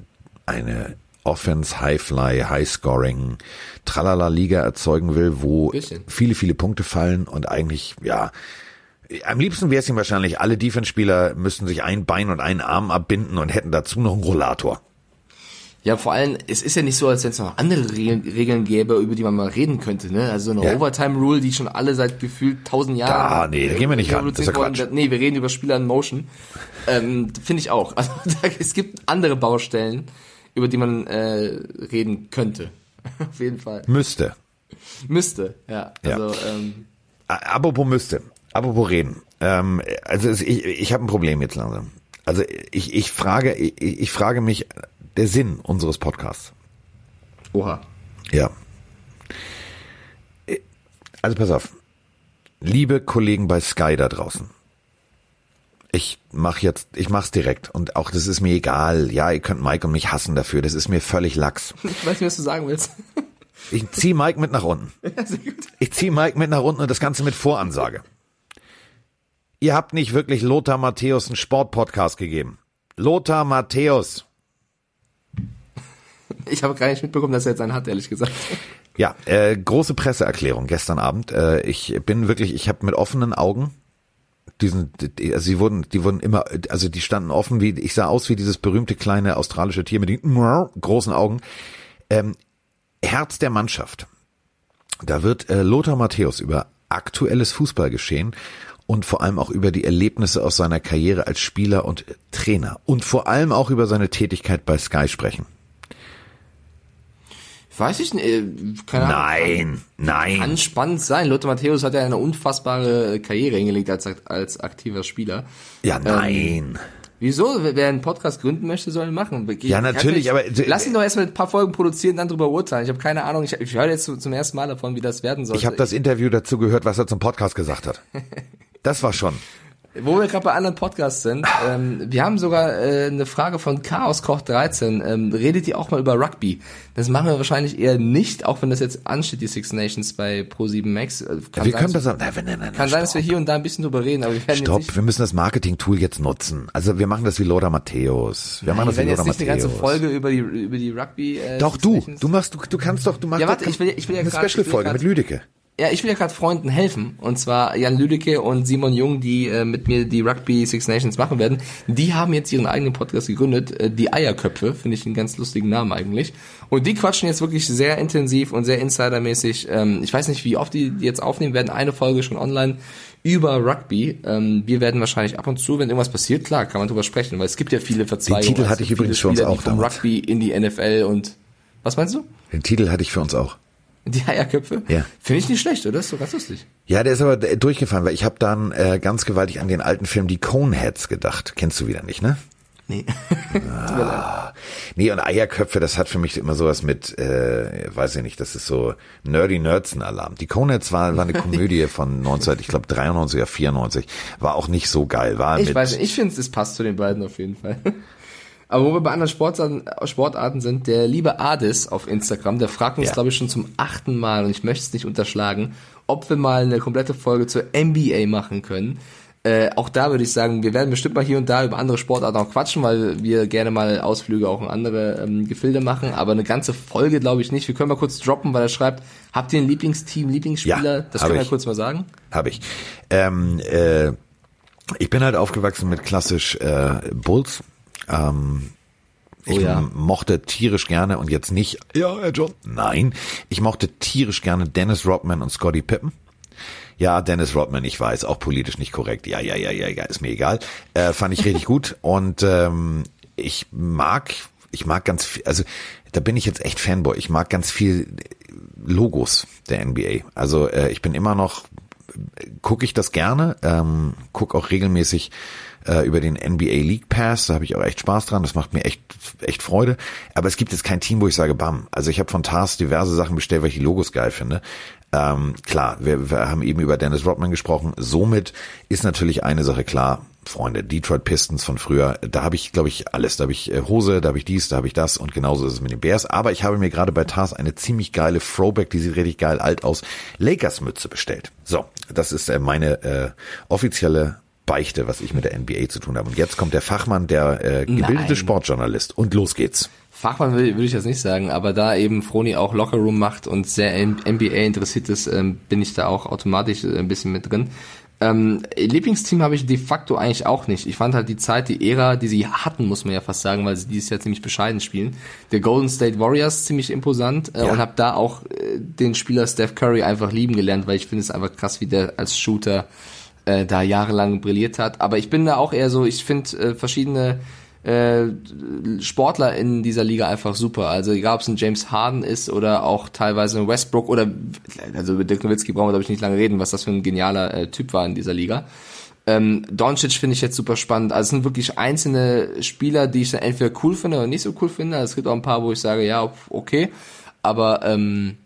Speaker 1: eine Offense, High-Fly, High-Scoring, Tralala-Liga erzeugen will, wo Bisschen. viele, viele Punkte fallen und eigentlich, ja, am liebsten wäre es ihm wahrscheinlich, alle Defense-Spieler müssten sich ein Bein und einen Arm abbinden und hätten dazu noch einen Rollator.
Speaker 2: Ja, vor allem, es ist ja nicht so, als wenn es noch andere Regeln, Regeln gäbe, über die man mal reden könnte, ne? Also so eine ja. Overtime-Rule, die schon alle seit gefühlt tausend Jahren.
Speaker 1: Ah, nee, da gehen wir nicht ran. Das ist ja Quatsch.
Speaker 2: Nee, wir reden über Spieler in Motion. Ähm, Finde ich auch. Also es gibt andere Baustellen, über die man äh, reden könnte. Auf jeden Fall.
Speaker 1: Müsste.
Speaker 2: Müsste, ja. Also, ja. Ähm,
Speaker 1: Apropos müsste. Apropos reden. Ähm, also ich, ich habe ein Problem jetzt langsam. Also ich, ich frage, ich, ich frage mich der Sinn unseres Podcasts.
Speaker 2: Oha.
Speaker 1: Ja. Also pass auf. Liebe Kollegen bei Sky da draußen. Ich mach jetzt, ich mach's direkt und auch das ist mir egal. Ja, ihr könnt Mike und mich hassen dafür. Das ist mir völlig lax.
Speaker 2: Ich weiß nicht, was du sagen willst.
Speaker 1: Ich zieh Mike mit nach unten.
Speaker 2: Ja, sehr gut.
Speaker 1: Ich zieh Mike mit nach unten und das Ganze mit Voransage. Ihr habt nicht wirklich Lothar Matthäus einen Sportpodcast gegeben. Lothar Matthäus.
Speaker 2: Ich habe gar nicht mitbekommen, dass er jetzt einen hat, ehrlich gesagt.
Speaker 1: Ja, äh, große Presseerklärung gestern Abend. Äh, ich bin wirklich, ich habe mit offenen Augen diesen, die, also sie wurden, die wurden immer, also die standen offen, wie ich sah aus wie dieses berühmte kleine australische Tier mit den großen Augen. Ähm, Herz der Mannschaft. Da wird äh, Lothar Matthäus über aktuelles Fußballgeschehen und vor allem auch über die Erlebnisse aus seiner Karriere als Spieler und Trainer und vor allem auch über seine Tätigkeit bei Sky sprechen.
Speaker 2: Weiß ich nicht. äh, Keine Ahnung.
Speaker 1: Nein, nein.
Speaker 2: Kann spannend sein. Lothar Matthäus hat ja eine unfassbare Karriere hingelegt als, als aktiver Spieler.
Speaker 1: Ja, nein.
Speaker 2: Wieso? Wer einen Podcast gründen möchte, soll ihn machen.
Speaker 1: Ja, natürlich, aber-
Speaker 2: Lass ihn doch erstmal ein paar Folgen produzieren, dann drüber urteilen. Ich habe keine Ahnung. Ich, ich höre jetzt zu- zum ersten Mal davon, wie das werden soll.
Speaker 1: Ich habe das Interview dazu gehört, was er zum Podcast gesagt hat. Das war schon.
Speaker 2: Wo wir gerade bei anderen Podcasts sind, ähm, wir haben sogar äh, eine Frage von Chaos Koch 13. Ähm, redet ihr auch mal über Rugby? Das machen wir wahrscheinlich eher nicht, auch wenn das jetzt ansteht, die Six Nations bei Pro7 Max. Äh, Kann
Speaker 1: wir
Speaker 2: sein,
Speaker 1: können das, nein, nein, nein, nein,
Speaker 2: Kann sein, dass wir
Speaker 1: stopp.
Speaker 2: hier und da ein bisschen drüber reden, aber wir werden
Speaker 1: Stopp,
Speaker 2: nicht
Speaker 1: wir müssen das Marketing-Tool jetzt nutzen. Also wir machen das wie Lothar Matthäus. Wir machen
Speaker 2: Wir
Speaker 1: das wie
Speaker 2: werden jetzt nicht eine ganze
Speaker 1: Matthäus.
Speaker 2: Folge über die über die Rugby. Äh,
Speaker 1: Doch
Speaker 2: Six
Speaker 1: du,
Speaker 2: Nations-
Speaker 1: du machst, du, du kannst doch, du machst
Speaker 2: Ja, warte,
Speaker 1: doch
Speaker 2: ich will- ich will ja
Speaker 1: eine Special-Folge mit Lüdecke.
Speaker 2: Ja, ich will ja gerade Freunden helfen. Und zwar Jan Lüdecke und Simon Jung, die äh, mit mir die Rugby Six Nations machen werden. Die haben jetzt ihren eigenen Podcast gegründet. Äh, die Eierköpfe, finde ich einen ganz lustigen Namen eigentlich. Und die quatschen jetzt wirklich sehr intensiv und sehr insidermäßig. Ähm, ich weiß nicht, wie oft die jetzt aufnehmen werden. Eine Folge schon online über Rugby. Ähm, wir werden wahrscheinlich ab und zu, wenn irgendwas passiert, klar, kann man drüber sprechen, weil es gibt ja viele Verzweigungen.
Speaker 1: Titel
Speaker 2: Es
Speaker 1: hatte ich übrigens für uns auch
Speaker 2: vom. Rugby in die NFL und was meinst du?
Speaker 1: Den Titel hatte ich für uns auch.
Speaker 2: Die Eierköpfe?
Speaker 1: Ja.
Speaker 2: Finde ich nicht schlecht, oder? Ist so ganz lustig.
Speaker 1: Ja, der ist aber äh, durchgefallen, weil ich habe dann äh, ganz gewaltig an den alten Film Die Coneheads gedacht. Kennst du wieder nicht, ne?
Speaker 2: Nee.
Speaker 1: Nee, und Eierköpfe, das hat für mich immer sowas mit, äh, weiß ich nicht, das ist so Nerdy Nerdsen Alarm. Die Coneheads war, war eine Komödie von 19, ich glaube 93 oder 94, war auch nicht so geil, war
Speaker 2: Ich
Speaker 1: mit,
Speaker 2: weiß nicht, ich finde, es passt zu den beiden auf jeden Fall. Aber wo wir bei anderen Sportarten, Sportarten sind, der liebe Adis auf Instagram, der fragt uns,
Speaker 1: Ja.
Speaker 2: glaube ich, schon zum achten Mal, und ich möchte es nicht unterschlagen, ob wir mal eine komplette Folge zur NBA machen können. Äh, auch da würde ich sagen, wir werden bestimmt mal hier und da über andere Sportarten auch quatschen, weil wir gerne mal Ausflüge auch in andere ähm, Gefilde machen. Aber eine ganze Folge glaube ich nicht. Wir können mal kurz droppen, weil er schreibt, habt ihr ein Lieblingsteam, Lieblingsspieler?
Speaker 1: Ja,
Speaker 2: das können wir kurz mal sagen.
Speaker 1: Habe ich. Ähm, äh, ich bin halt aufgewachsen mit klassisch äh, Bulls. Ähm, ich
Speaker 2: Oh ja.
Speaker 1: mochte tierisch gerne und jetzt nicht, ja, Herr John, nein, ich mochte tierisch gerne Dennis Rodman und Scottie Pippen. Ja, Dennis Rodman, ich weiß, auch politisch nicht korrekt. Ja, ja, ja, ja, ja ist mir egal. Äh, fand ich richtig gut und ähm, ich mag, ich mag ganz viel, also da bin ich jetzt echt Fanboy. Ich mag ganz viel Logos der NBA. Also äh, ich bin immer noch, gucke ich das gerne, ähm, gucke auch regelmäßig äh, über den NBA League Pass, da habe ich auch echt Spaß dran, das macht mir echt echt Freude. Aber es gibt jetzt kein Team, wo ich sage, bam. Also ich habe von Tars diverse Sachen bestellt, weil ich die Logos geil finde. Ähm, klar, wir, wir haben eben über Dennis Rodman gesprochen. Somit ist natürlich eine Sache klar, Freunde, Detroit Pistons von früher, da habe ich, glaube ich, alles. Da habe ich äh, Hose, da habe ich dies, da habe ich das und genauso ist es mit den Bears. Aber ich habe mir gerade bei Tars eine ziemlich geile Throwback, die sieht richtig geil alt aus, Lakers-Mütze bestellt. So, das ist äh, meine äh, offizielle Beichte, was ich mit der NBA zu tun habe. Und jetzt kommt der Fachmann, der äh, gebildete
Speaker 2: Nein.
Speaker 1: Sportjournalist. Und los geht's.
Speaker 2: Fachmann würde, ich das nicht sagen, aber da eben Froni auch Lockerroom macht und sehr NBA interessiert ist, ähm, bin ich da auch automatisch äh, ein bisschen mit drin. Ähm, Lieblingsteam habe ich de facto eigentlich auch nicht. Ich fand halt die Zeit, die Ära, die sie hatten, muss man ja fast sagen, weil sie dieses Jahr ziemlich bescheiden spielen. Der Golden State Warriors ziemlich imposant äh,
Speaker 1: Ja.
Speaker 2: und habe da auch äh, den Spieler Steph Curry einfach lieben gelernt, weil ich finde es einfach krass, wie der als Shooter äh, da jahrelang brilliert hat. Aber ich bin da auch eher so, ich finde äh, verschiedene äh, Sportler in dieser Liga einfach super. Also egal, ob es ein James Harden ist oder auch teilweise ein Westbrook oder also über Dirk Nowitzki brauchen wir glaube ich nicht lange reden, was das für ein genialer äh, Typ war in dieser Liga. Ähm, Doncic finde ich jetzt super spannend. Also es sind wirklich einzelne Spieler, die ich dann entweder cool finde oder nicht so cool finde. Also es gibt auch ein paar, wo ich sage, ja, okay. Aber ähm,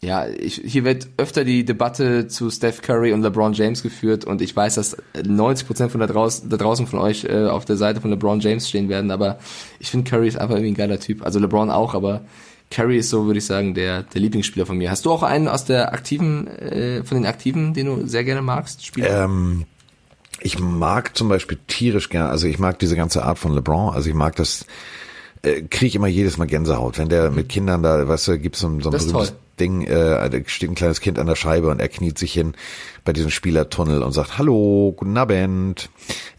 Speaker 2: Ja, ich, hier wird öfter die Debatte zu Steph Curry und LeBron James geführt und ich weiß, dass 90% von da draußen, da draußen von euch äh, auf der Seite von LeBron James stehen werden, aber ich finde Curry ist einfach irgendwie ein geiler Typ. Also LeBron auch, aber Curry ist so, würde ich sagen, der, der Lieblingsspieler von mir. Hast du auch einen aus der aktiven, äh, von den Aktiven, den du sehr gerne magst?
Speaker 1: Spieler? Ähm, ich mag zum Beispiel tierisch gerne, also ich mag diese ganze Art von LeBron, also ich mag das, äh, kriege ich immer jedes Mal Gänsehaut, wenn der mit Kindern da, weißt du, gibt's so, so ein berühmtes Ding, äh, da steht ein kleines Kind an der Scheibe und er kniet sich hin bei diesem Spielertunnel und sagt, hallo, guten Abend.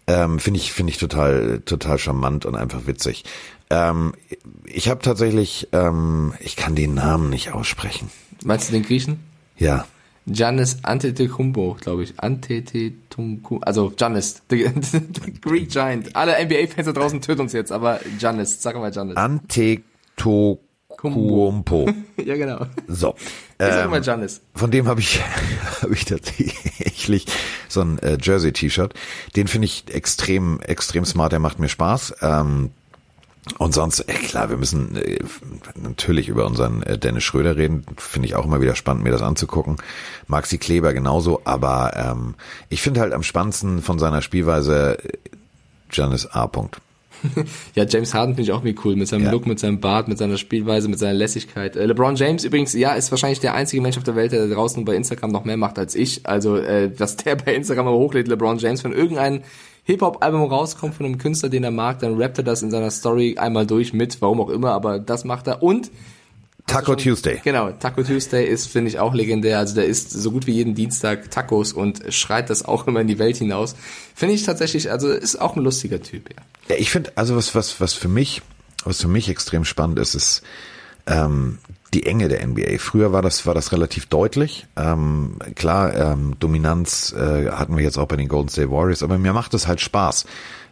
Speaker 1: Ähm, finde ich, finde ich total, total charmant und einfach witzig. Ähm, ich habe tatsächlich, ähm, ich kann den Namen nicht aussprechen.
Speaker 2: Meinst du den Griechen?
Speaker 1: Ja.
Speaker 2: Giannis Antetokounmpo, glaube ich. Antetokounmpo, also Giannis, the, the Greek Giant. Alle NBA-Fans da draußen töten uns jetzt, aber Giannis, sag mal Giannis.
Speaker 1: Antetokounmpo. Kuompo.
Speaker 2: ja, genau.
Speaker 1: So.
Speaker 2: Ich ähm, sag mal Giannis.
Speaker 1: Von dem habe ich, hab ich tatsächlich so ein äh, Jersey-T-Shirt. Den finde ich extrem, extrem smart. Der macht mir Spaß. Ähm, und sonst, äh, klar, wir müssen äh, natürlich über unseren äh, Dennis Schröder reden. Finde ich auch immer wieder spannend, mir das anzugucken. Maxi Kleber genauso, aber ähm, ich finde halt am spannendsten von seiner Spielweise Janis A. Punkt.
Speaker 2: ja, James Harden finde ich auch wie cool, mit seinem ja. Look, mit seinem Bart, mit seiner Spielweise, mit seiner Lässigkeit. Äh, LeBron James übrigens, ja, ist wahrscheinlich der einzige Mensch auf der Welt, der da draußen bei Instagram noch mehr macht als ich. Also, äh, was der bei Instagram aber hochlädt, LeBron James, wenn irgendein Hip-Hop-Album rauskommt von einem Künstler, den er mag, dann rappt er das in seiner Story einmal durch mit, warum auch immer, aber das macht er. Und
Speaker 1: Taco schon, Tuesday.
Speaker 2: Genau, Taco Tuesday ist, finde ich, auch legendär. Also der isst so gut wie jeden Dienstag Tacos und schreit das auch immer in die Welt hinaus. Finde ich tatsächlich, also ist auch ein lustiger Typ, ja.
Speaker 1: Ja, ich finde, also was, was, was für mich, was für mich extrem spannend ist, ist ähm, die Enge der NBA. Früher war das war das relativ deutlich. Ähm, klar, ähm, Dominanz äh, hatten wir jetzt auch bei den Golden State Warriors, aber mir macht es halt Spaß.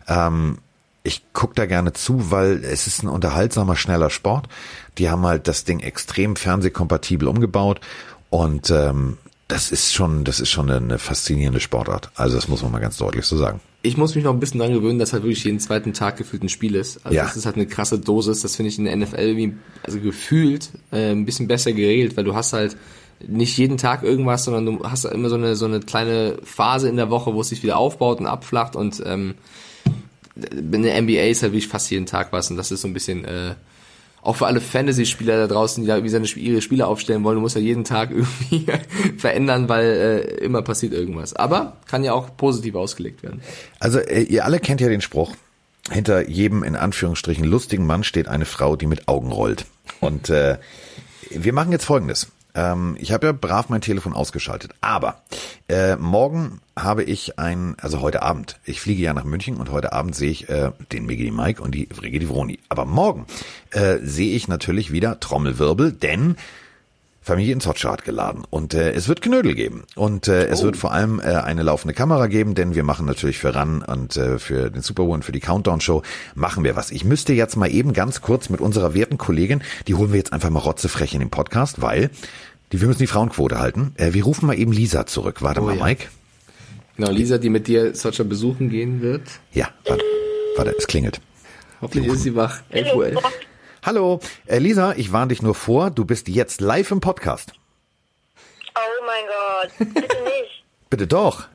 Speaker 1: Ähm, ich guck da gerne zu, weil es ist ein unterhaltsamer, schneller Sport. Die haben halt das Ding extrem fernsehkompatibel umgebaut und ähm, das ist schon, das ist schon eine faszinierende Sportart. Also das muss man mal ganz deutlich so sagen.
Speaker 2: Ich muss mich noch ein bisschen dran gewöhnen, dass halt wirklich jeden zweiten Tag gefühlt ein Spiel ist. Also ja. das ist halt eine krasse Dosis. Das finde ich in der NFL wie, also gefühlt äh, ein bisschen besser geregelt, weil du hast halt nicht jeden Tag irgendwas, sondern du hast halt immer so eine so eine kleine Phase in der Woche, wo es sich wieder aufbaut und abflacht und ähm, in der NBA ist halt wirklich fast jeden Tag was und das ist so ein bisschen äh, auch für alle Fantasy-Spieler da draußen, die da wie seine, ihre Spiele aufstellen wollen, du musst ja jeden Tag irgendwie verändern, weil äh, immer passiert irgendwas. Aber kann ja auch positiv ausgelegt werden.
Speaker 1: Also äh, ihr alle kennt ja den Spruch, hinter jedem in Anführungsstrichen lustigen Mann steht eine Frau, die mit Augen rollt. Und äh, wir machen jetzt Folgendes. Ähm, ich habe ja brav mein Telefon ausgeschaltet. Aber äh, morgen habe ich ein, also heute Abend, ich fliege ja nach München und heute Abend sehe ich äh, den Migi Mike und die Frigidi Vroni. Aber morgen äh, sehe ich natürlich wieder Trommelwirbel, denn Familie in Sotscha hat geladen und äh, es wird Knödel geben und äh, oh. es wird vor allem äh, eine laufende Kamera geben, denn wir machen natürlich für RAN und äh, für den Super Bowl und für die Countdown Show machen wir was. Ich müsste jetzt mal eben ganz kurz mit unserer werten Kollegin, die holen wir jetzt einfach mal rotzefrech in den Podcast, weil die, wir müssen die Frauenquote halten. Äh, wir rufen mal eben Lisa zurück. Warte oh, mal, ja. Mike.
Speaker 2: Genau, Lisa, die mit dir Socha besuchen gehen wird.
Speaker 1: Ja, warte, warte, es klingelt.
Speaker 2: Hoffentlich ist sie wach. 11 Uhr 11.
Speaker 1: Hallo, äh, Lisa, ich warne dich nur vor, du bist jetzt live im Podcast.
Speaker 3: Oh mein Gott, bitte nicht.
Speaker 1: bitte doch.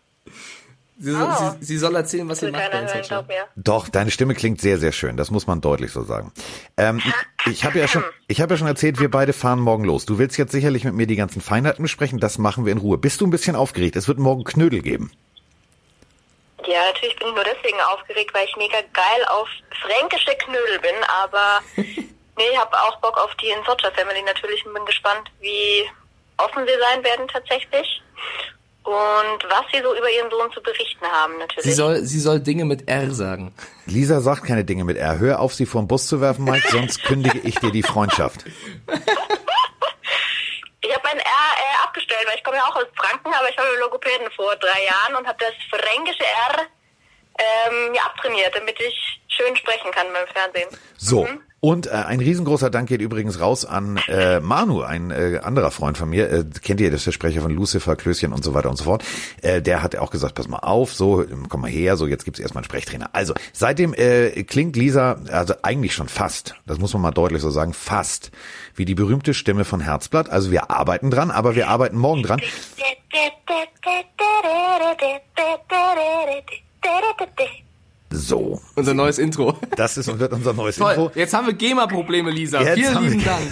Speaker 2: Sie, soll, oh. sie, sie soll erzählen, was sie macht. Hören,
Speaker 1: Doch, deine Stimme klingt sehr, sehr schön. Das muss man deutlich so sagen. Ähm, ich habe ja schon, ich habe ja schon erzählt, wir beide fahren morgen los. Du willst jetzt sicherlich mit mir die ganzen Feinheiten besprechen. Das machen wir in Ruhe. Bist du ein bisschen aufgeregt? Es wird morgen Knödel geben.
Speaker 3: Ja, natürlich bin ich nur deswegen aufgeregt, weil ich mega geil auf fränkische Knödel bin. Aber nee, ich habe auch Bock auf die Insocha Family natürlich und bin gespannt, wie offen sie sein werden tatsächlich und was sie so über ihren Sohn zu berichten haben, natürlich.
Speaker 2: Sie soll, sie soll Dinge mit R sagen.
Speaker 1: Lisa sagt keine Dinge mit R. Hör auf, sie vor den Bus zu werfen, Mike, sonst kündige ich dir die Freundschaft.
Speaker 3: Ich habe mein R äh, abgestellt, weil ich komme ja auch aus Franken, aber ich war Logopäden vor drei Jahren und habe das fränkische R ähm, ja, abtrainiert, damit ich schön sprechen kann beim Fernsehen.
Speaker 1: So, mhm. Und äh, ein riesengroßer Dank geht übrigens raus an äh, Manu, ein äh, anderer Freund von mir. Äh, kennt ihr, das ist der Sprecher von Lucifer, Klößchen und so weiter und so fort. Äh, der hat auch gesagt, pass mal auf, so, komm mal her, so, jetzt gibt's erstmal einen Sprechtrainer. Also, seitdem äh, klingt Lisa, also eigentlich schon fast, das muss man mal deutlich so sagen, fast wie die berühmte Stimme von Herzblatt. Also wir arbeiten dran, aber wir arbeiten morgen dran. So.
Speaker 2: Unser neues Intro.
Speaker 1: Das ist und wird unser neues
Speaker 2: Toll.
Speaker 1: Intro.
Speaker 2: Jetzt haben wir GEMA-Probleme, Lisa.
Speaker 1: Jetzt
Speaker 2: Vielen
Speaker 1: haben
Speaker 2: lieben
Speaker 1: wir-
Speaker 2: Dank.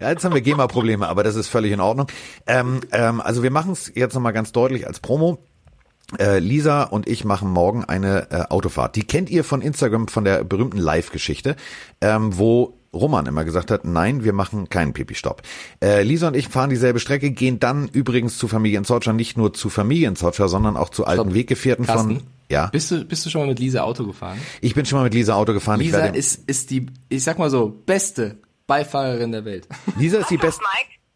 Speaker 1: Ja, jetzt haben wir GEMA-Probleme, aber das ist völlig in Ordnung. Ähm, ähm, also wir machen es jetzt nochmal ganz deutlich als Promo. Äh, Lisa und ich machen morgen eine äh, Autofahrt. Die kennt ihr von Instagram, von der berühmten Live-Geschichte, ähm, wo Roman immer gesagt hat, nein, wir machen keinen Pipi-Stopp. Äh, Lisa und ich fahren dieselbe Strecke, gehen dann übrigens zu Familienzotscher, nicht nur zu Familienzotscher, sondern auch zu alten
Speaker 2: Stopp.
Speaker 1: Weggefährten von...
Speaker 2: Carsten,
Speaker 1: Ja,
Speaker 2: Bist du, bist du schon mal mit Lisa Auto gefahren?
Speaker 1: ich bin schon mal mit Lisa Auto gefahren. ich
Speaker 2: Lisa
Speaker 1: werde,
Speaker 2: ist, ist die, ich sag mal so, beste Beifahrerin der Welt.
Speaker 1: Lisa ist die beste...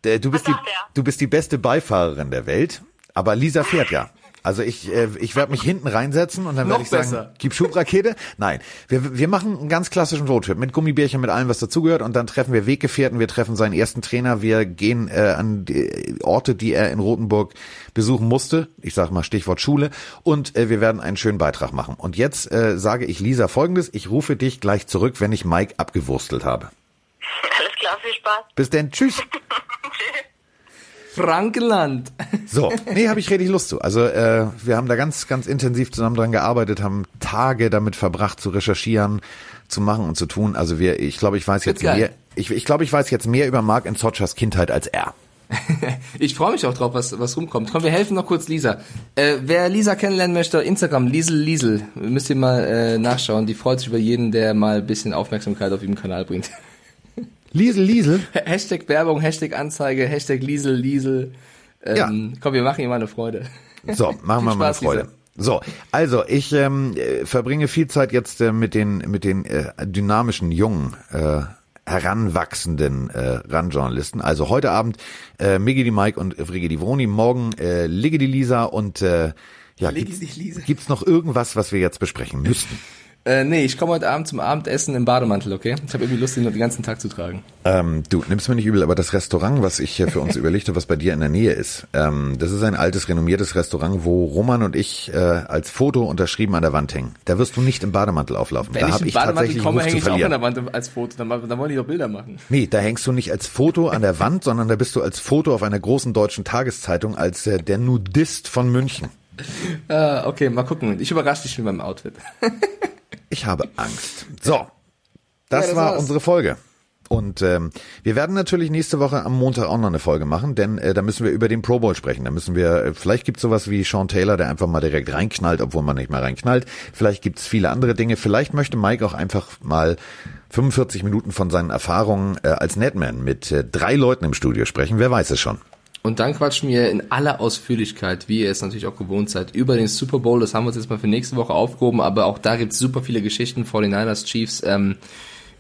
Speaker 1: Äh, Du bist, die, du bist die beste Beifahrerin der Welt, aber Lisa fährt ja. Also ich, äh, ich werde mich hinten reinsetzen und dann werde ich sagen,
Speaker 2: besser.
Speaker 1: gib Schubrakete. Nein, wir, wir machen einen ganz klassischen Roadtrip mit Gummibärchen, mit allem, was dazugehört und dann treffen wir Weggefährten, wir treffen seinen ersten Trainer, wir gehen äh, an die Orte, die er in Rothenburg besuchen musste. Ich sage mal Stichwort Schule und äh, wir werden einen schönen Beitrag machen. Und jetzt äh, sage ich Lisa folgendes, ich rufe dich gleich zurück, wenn ich Mike abgewurstelt habe.
Speaker 3: Alles klar, viel Spaß.
Speaker 1: Bis denn, tschüss.
Speaker 2: Frankenland.
Speaker 1: So, nee, habe ich richtig Lust zu. Also äh, wir haben da ganz, ganz intensiv zusammen dran gearbeitet, haben Tage damit verbracht zu recherchieren, zu machen und zu tun. Also wir, ich glaube, ich weiß jetzt
Speaker 2: geil.
Speaker 1: mehr. Ich, ich glaube, ich weiß jetzt mehr über Mark in Sotchers Kindheit als er.
Speaker 2: Ich freue mich auch drauf, was, was rumkommt. Komm, wir helfen noch kurz Lisa. Äh, wer Lisa kennenlernen möchte, Instagram, Liesel Liesel, müsst ihr mal äh, nachschauen. Die freut sich über jeden, der mal ein bisschen Aufmerksamkeit auf ihren Kanal bringt.
Speaker 1: Liesel, Liesel.
Speaker 2: Hashtag Werbung, Hashtag Anzeige, Hashtag Liesel Liesel. Ähm, Komm, wir machen ihr mal eine Freude.
Speaker 1: So, machen wir mal eine Freude.
Speaker 2: Lisa.
Speaker 1: So, also ich ähm, äh, verbringe viel Zeit jetzt äh, mit den mit den äh, dynamischen jungen äh, heranwachsenden äh, Run-Journalisten. Also heute Abend äh, Miggy die Mike und Friggi die Vroni, morgen äh, Ligge die Lisa und äh, ja, gibt's, gibt's noch irgendwas, was wir jetzt besprechen müssten?
Speaker 2: Äh, nee, ich komme heute Abend zum Abendessen im Bademantel, okay? Ich habe irgendwie Lust, den den ganzen Tag zu tragen.
Speaker 1: Ähm, du, nimmst mir nicht übel, aber das Restaurant, was ich hier für uns überlegt habe, was bei dir in der Nähe ist, ähm, das ist ein altes, renommiertes Restaurant, wo Roman und ich äh, als Foto unterschrieben an der Wand hängen. Da wirst du nicht im Bademantel auflaufen.
Speaker 2: Wenn
Speaker 1: da
Speaker 2: ich
Speaker 1: habe
Speaker 2: im
Speaker 1: ich
Speaker 2: Bademantel
Speaker 1: tatsächlich
Speaker 2: komme, hänge
Speaker 1: zu
Speaker 2: ich auch an der Wand als Foto. Dann, dann wollen die doch Bilder machen.
Speaker 1: Nee, da hängst du nicht als Foto an der Wand, sondern da bist du als Foto auf einer großen deutschen Tageszeitung als äh, der Nudist von München.
Speaker 2: Äh, okay, mal gucken. Ich überrasche dich mit meinem Outfit.
Speaker 1: Ich habe Angst. So, das,
Speaker 2: Ja, das
Speaker 1: war
Speaker 2: war's.
Speaker 1: unsere Folge. Und ähm, wir werden natürlich nächste Woche am Montag auch noch eine Folge machen, denn äh, da müssen wir über den Pro Bowl sprechen. Da müssen wir, äh, vielleicht gibt's sowas wie Sean Taylor, der einfach mal direkt reinknallt, obwohl man nicht mehr reinknallt. Vielleicht gibt's viele andere Dinge. Vielleicht möchte Mike auch einfach mal 45 Minuten von seinen Erfahrungen äh, als Netman mit äh, drei Leuten im Studio sprechen. Wer weiß es schon.
Speaker 2: Und dann quatschen wir in aller Ausführlichkeit, wie ihr es natürlich auch gewohnt seid, über den Super Bowl. Das haben wir uns jetzt mal für nächste Woche aufgehoben, aber auch da gibt's super viele Geschichten, 49ers, Chiefs, ähm,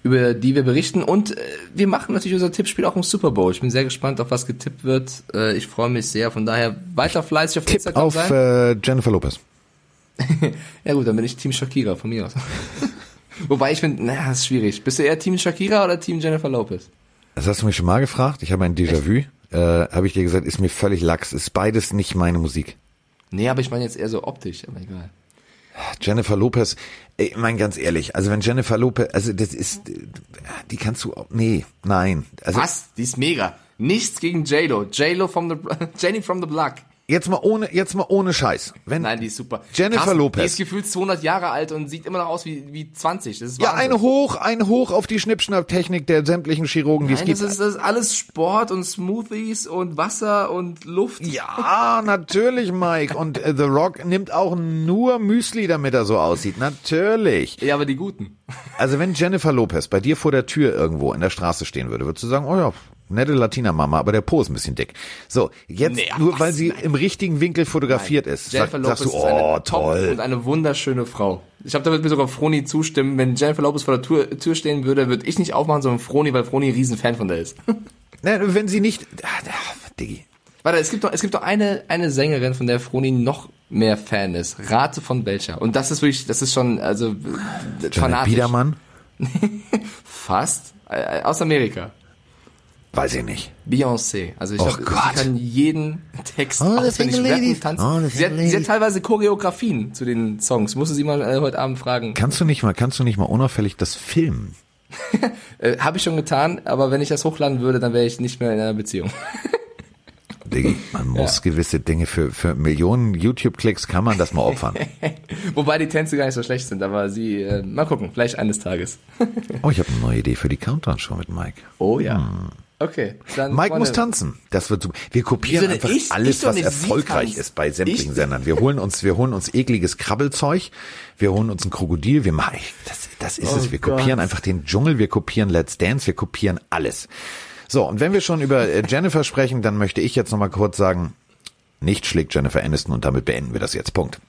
Speaker 2: über die wir berichten. Und äh, wir machen natürlich unser Tippspiel auch im Super Bowl. Ich bin sehr gespannt, auf was getippt wird. Äh, ich freue mich sehr. Von daher weiter fleißig auf
Speaker 1: Tipp
Speaker 2: Instagram
Speaker 1: auf
Speaker 2: sein.
Speaker 1: äh, Jennifer Lopez.
Speaker 2: Ja gut, dann bin ich Team Shakira von mir aus. Wobei ich finde, naja, das ist schwierig. Bist du eher Team Shakira oder Team Jennifer Lopez?
Speaker 1: Das hast du mich schon mal gefragt. Ich habe ein Déjà-vu. Äh, habe ich dir gesagt, ist mir völlig lax. Ist beides nicht meine Musik.
Speaker 2: Nee, aber ich meine jetzt eher so optisch, aber egal.
Speaker 1: Jennifer Lopez, ich mein ganz ehrlich, also wenn Jennifer Lopez, also das ist, die kannst du, nee, nein. Also
Speaker 2: Was? Die ist mega. Nichts gegen J-Lo. J-Lo from the, Jenny from the Block.
Speaker 1: Jetzt mal ohne, jetzt mal ohne Scheiß. Wenn,
Speaker 2: Nein, die ist super.
Speaker 1: Jennifer
Speaker 2: Krass,
Speaker 1: Lopez.
Speaker 2: Die ist gefühlt 200 Jahre alt und sieht immer noch aus wie, wie 20. Das ist
Speaker 1: ja,
Speaker 2: Wahnsinn.
Speaker 1: ein Hoch, ein Hoch auf die Schnippschnapp-Technik der sämtlichen Chirurgen, die es
Speaker 2: Nein,
Speaker 1: gibt.
Speaker 2: das ist, das ist alles Sport und Smoothies und Wasser und Luft.
Speaker 1: Ja, natürlich, Mike. Und äh, The Rock nimmt auch nur Müsli, damit er so aussieht. Natürlich.
Speaker 2: Ja, aber die guten.
Speaker 1: Also wenn Jennifer Lopez bei dir vor der Tür irgendwo in der Straße stehen würde, würdest du sagen, oh ja, nette Latina-Mama, aber der Po ist ein bisschen dick. So, jetzt
Speaker 2: Nee,
Speaker 1: nur
Speaker 2: was?
Speaker 1: weil sie
Speaker 2: Nein.
Speaker 1: im richtigen Winkel fotografiert ist, sag,
Speaker 2: Jennifer Lopez
Speaker 1: sagst du,
Speaker 2: ist eine
Speaker 1: oh
Speaker 2: top
Speaker 1: toll.
Speaker 2: und eine wunderschöne Frau. Ich glaube, da wird mir sogar Froni zustimmen. Wenn Jennifer Lopez vor der Tür, Tür stehen würde, würde ich nicht aufmachen, sondern Froni, weil Froni ein Riesenfan von der ist.
Speaker 1: Ne, wenn sie nicht, ah, ah, Diggi.
Speaker 2: Warte, es gibt doch, es gibt doch eine, eine Sängerin, von der Froni noch mehr Fan ist. Rate von welcher. Und das ist wirklich, das ist schon, also, äh,
Speaker 1: Janet
Speaker 2: fanatisch.
Speaker 1: Biedermann?
Speaker 2: Fast. Äh, aus Amerika.
Speaker 1: Weiß ich nicht.
Speaker 2: Beyoncé. Also ich
Speaker 1: Oh
Speaker 2: glaub,
Speaker 1: Gott.
Speaker 2: sie kann jeden Text
Speaker 1: Oh,
Speaker 2: auswendig rappen, tanzen.
Speaker 1: Oh,
Speaker 2: sie, hat, sie hat teilweise Choreografien zu den Songs. Musste sie mal äh, heute Abend fragen.
Speaker 1: Kannst du nicht mal, kannst du nicht mal unauffällig das filmen?
Speaker 2: Äh, Habe ich schon getan, aber wenn ich das hochladen würde, dann wäre ich nicht mehr in einer Beziehung.
Speaker 1: Diggi, man muss gewisse Dinge für, für Millionen YouTube-Klicks kann man das mal opfern.
Speaker 2: Wobei die Tänze gar nicht so schlecht sind, aber sie, äh, mal gucken, vielleicht eines Tages.
Speaker 1: Oh, ich habe eine neue Idee für die Countdown-Show mit Mike.
Speaker 2: Oh ja. Okay. Dann,
Speaker 1: Mike muss tanzen. Das wird super. Wir kopieren einfach
Speaker 2: ich?
Speaker 1: alles,
Speaker 2: Ich
Speaker 1: was erfolgreich ist bei sämtlichen
Speaker 2: Ich-
Speaker 1: Sendern. Wir holen uns, wir holen uns ekliges Krabbelzeug. Wir holen uns ein Krokodil. Wir machen, das, das ist
Speaker 2: Oh
Speaker 1: es. Wir
Speaker 2: Gott.
Speaker 1: kopieren einfach den Dschungel. Wir kopieren Let's Dance. Wir kopieren alles. So. Und wenn wir schon über äh, Jennifer sprechen, dann möchte ich jetzt noch mal kurz sagen, nicht schlägt Jennifer Aniston und damit beenden wir das jetzt. Punkt.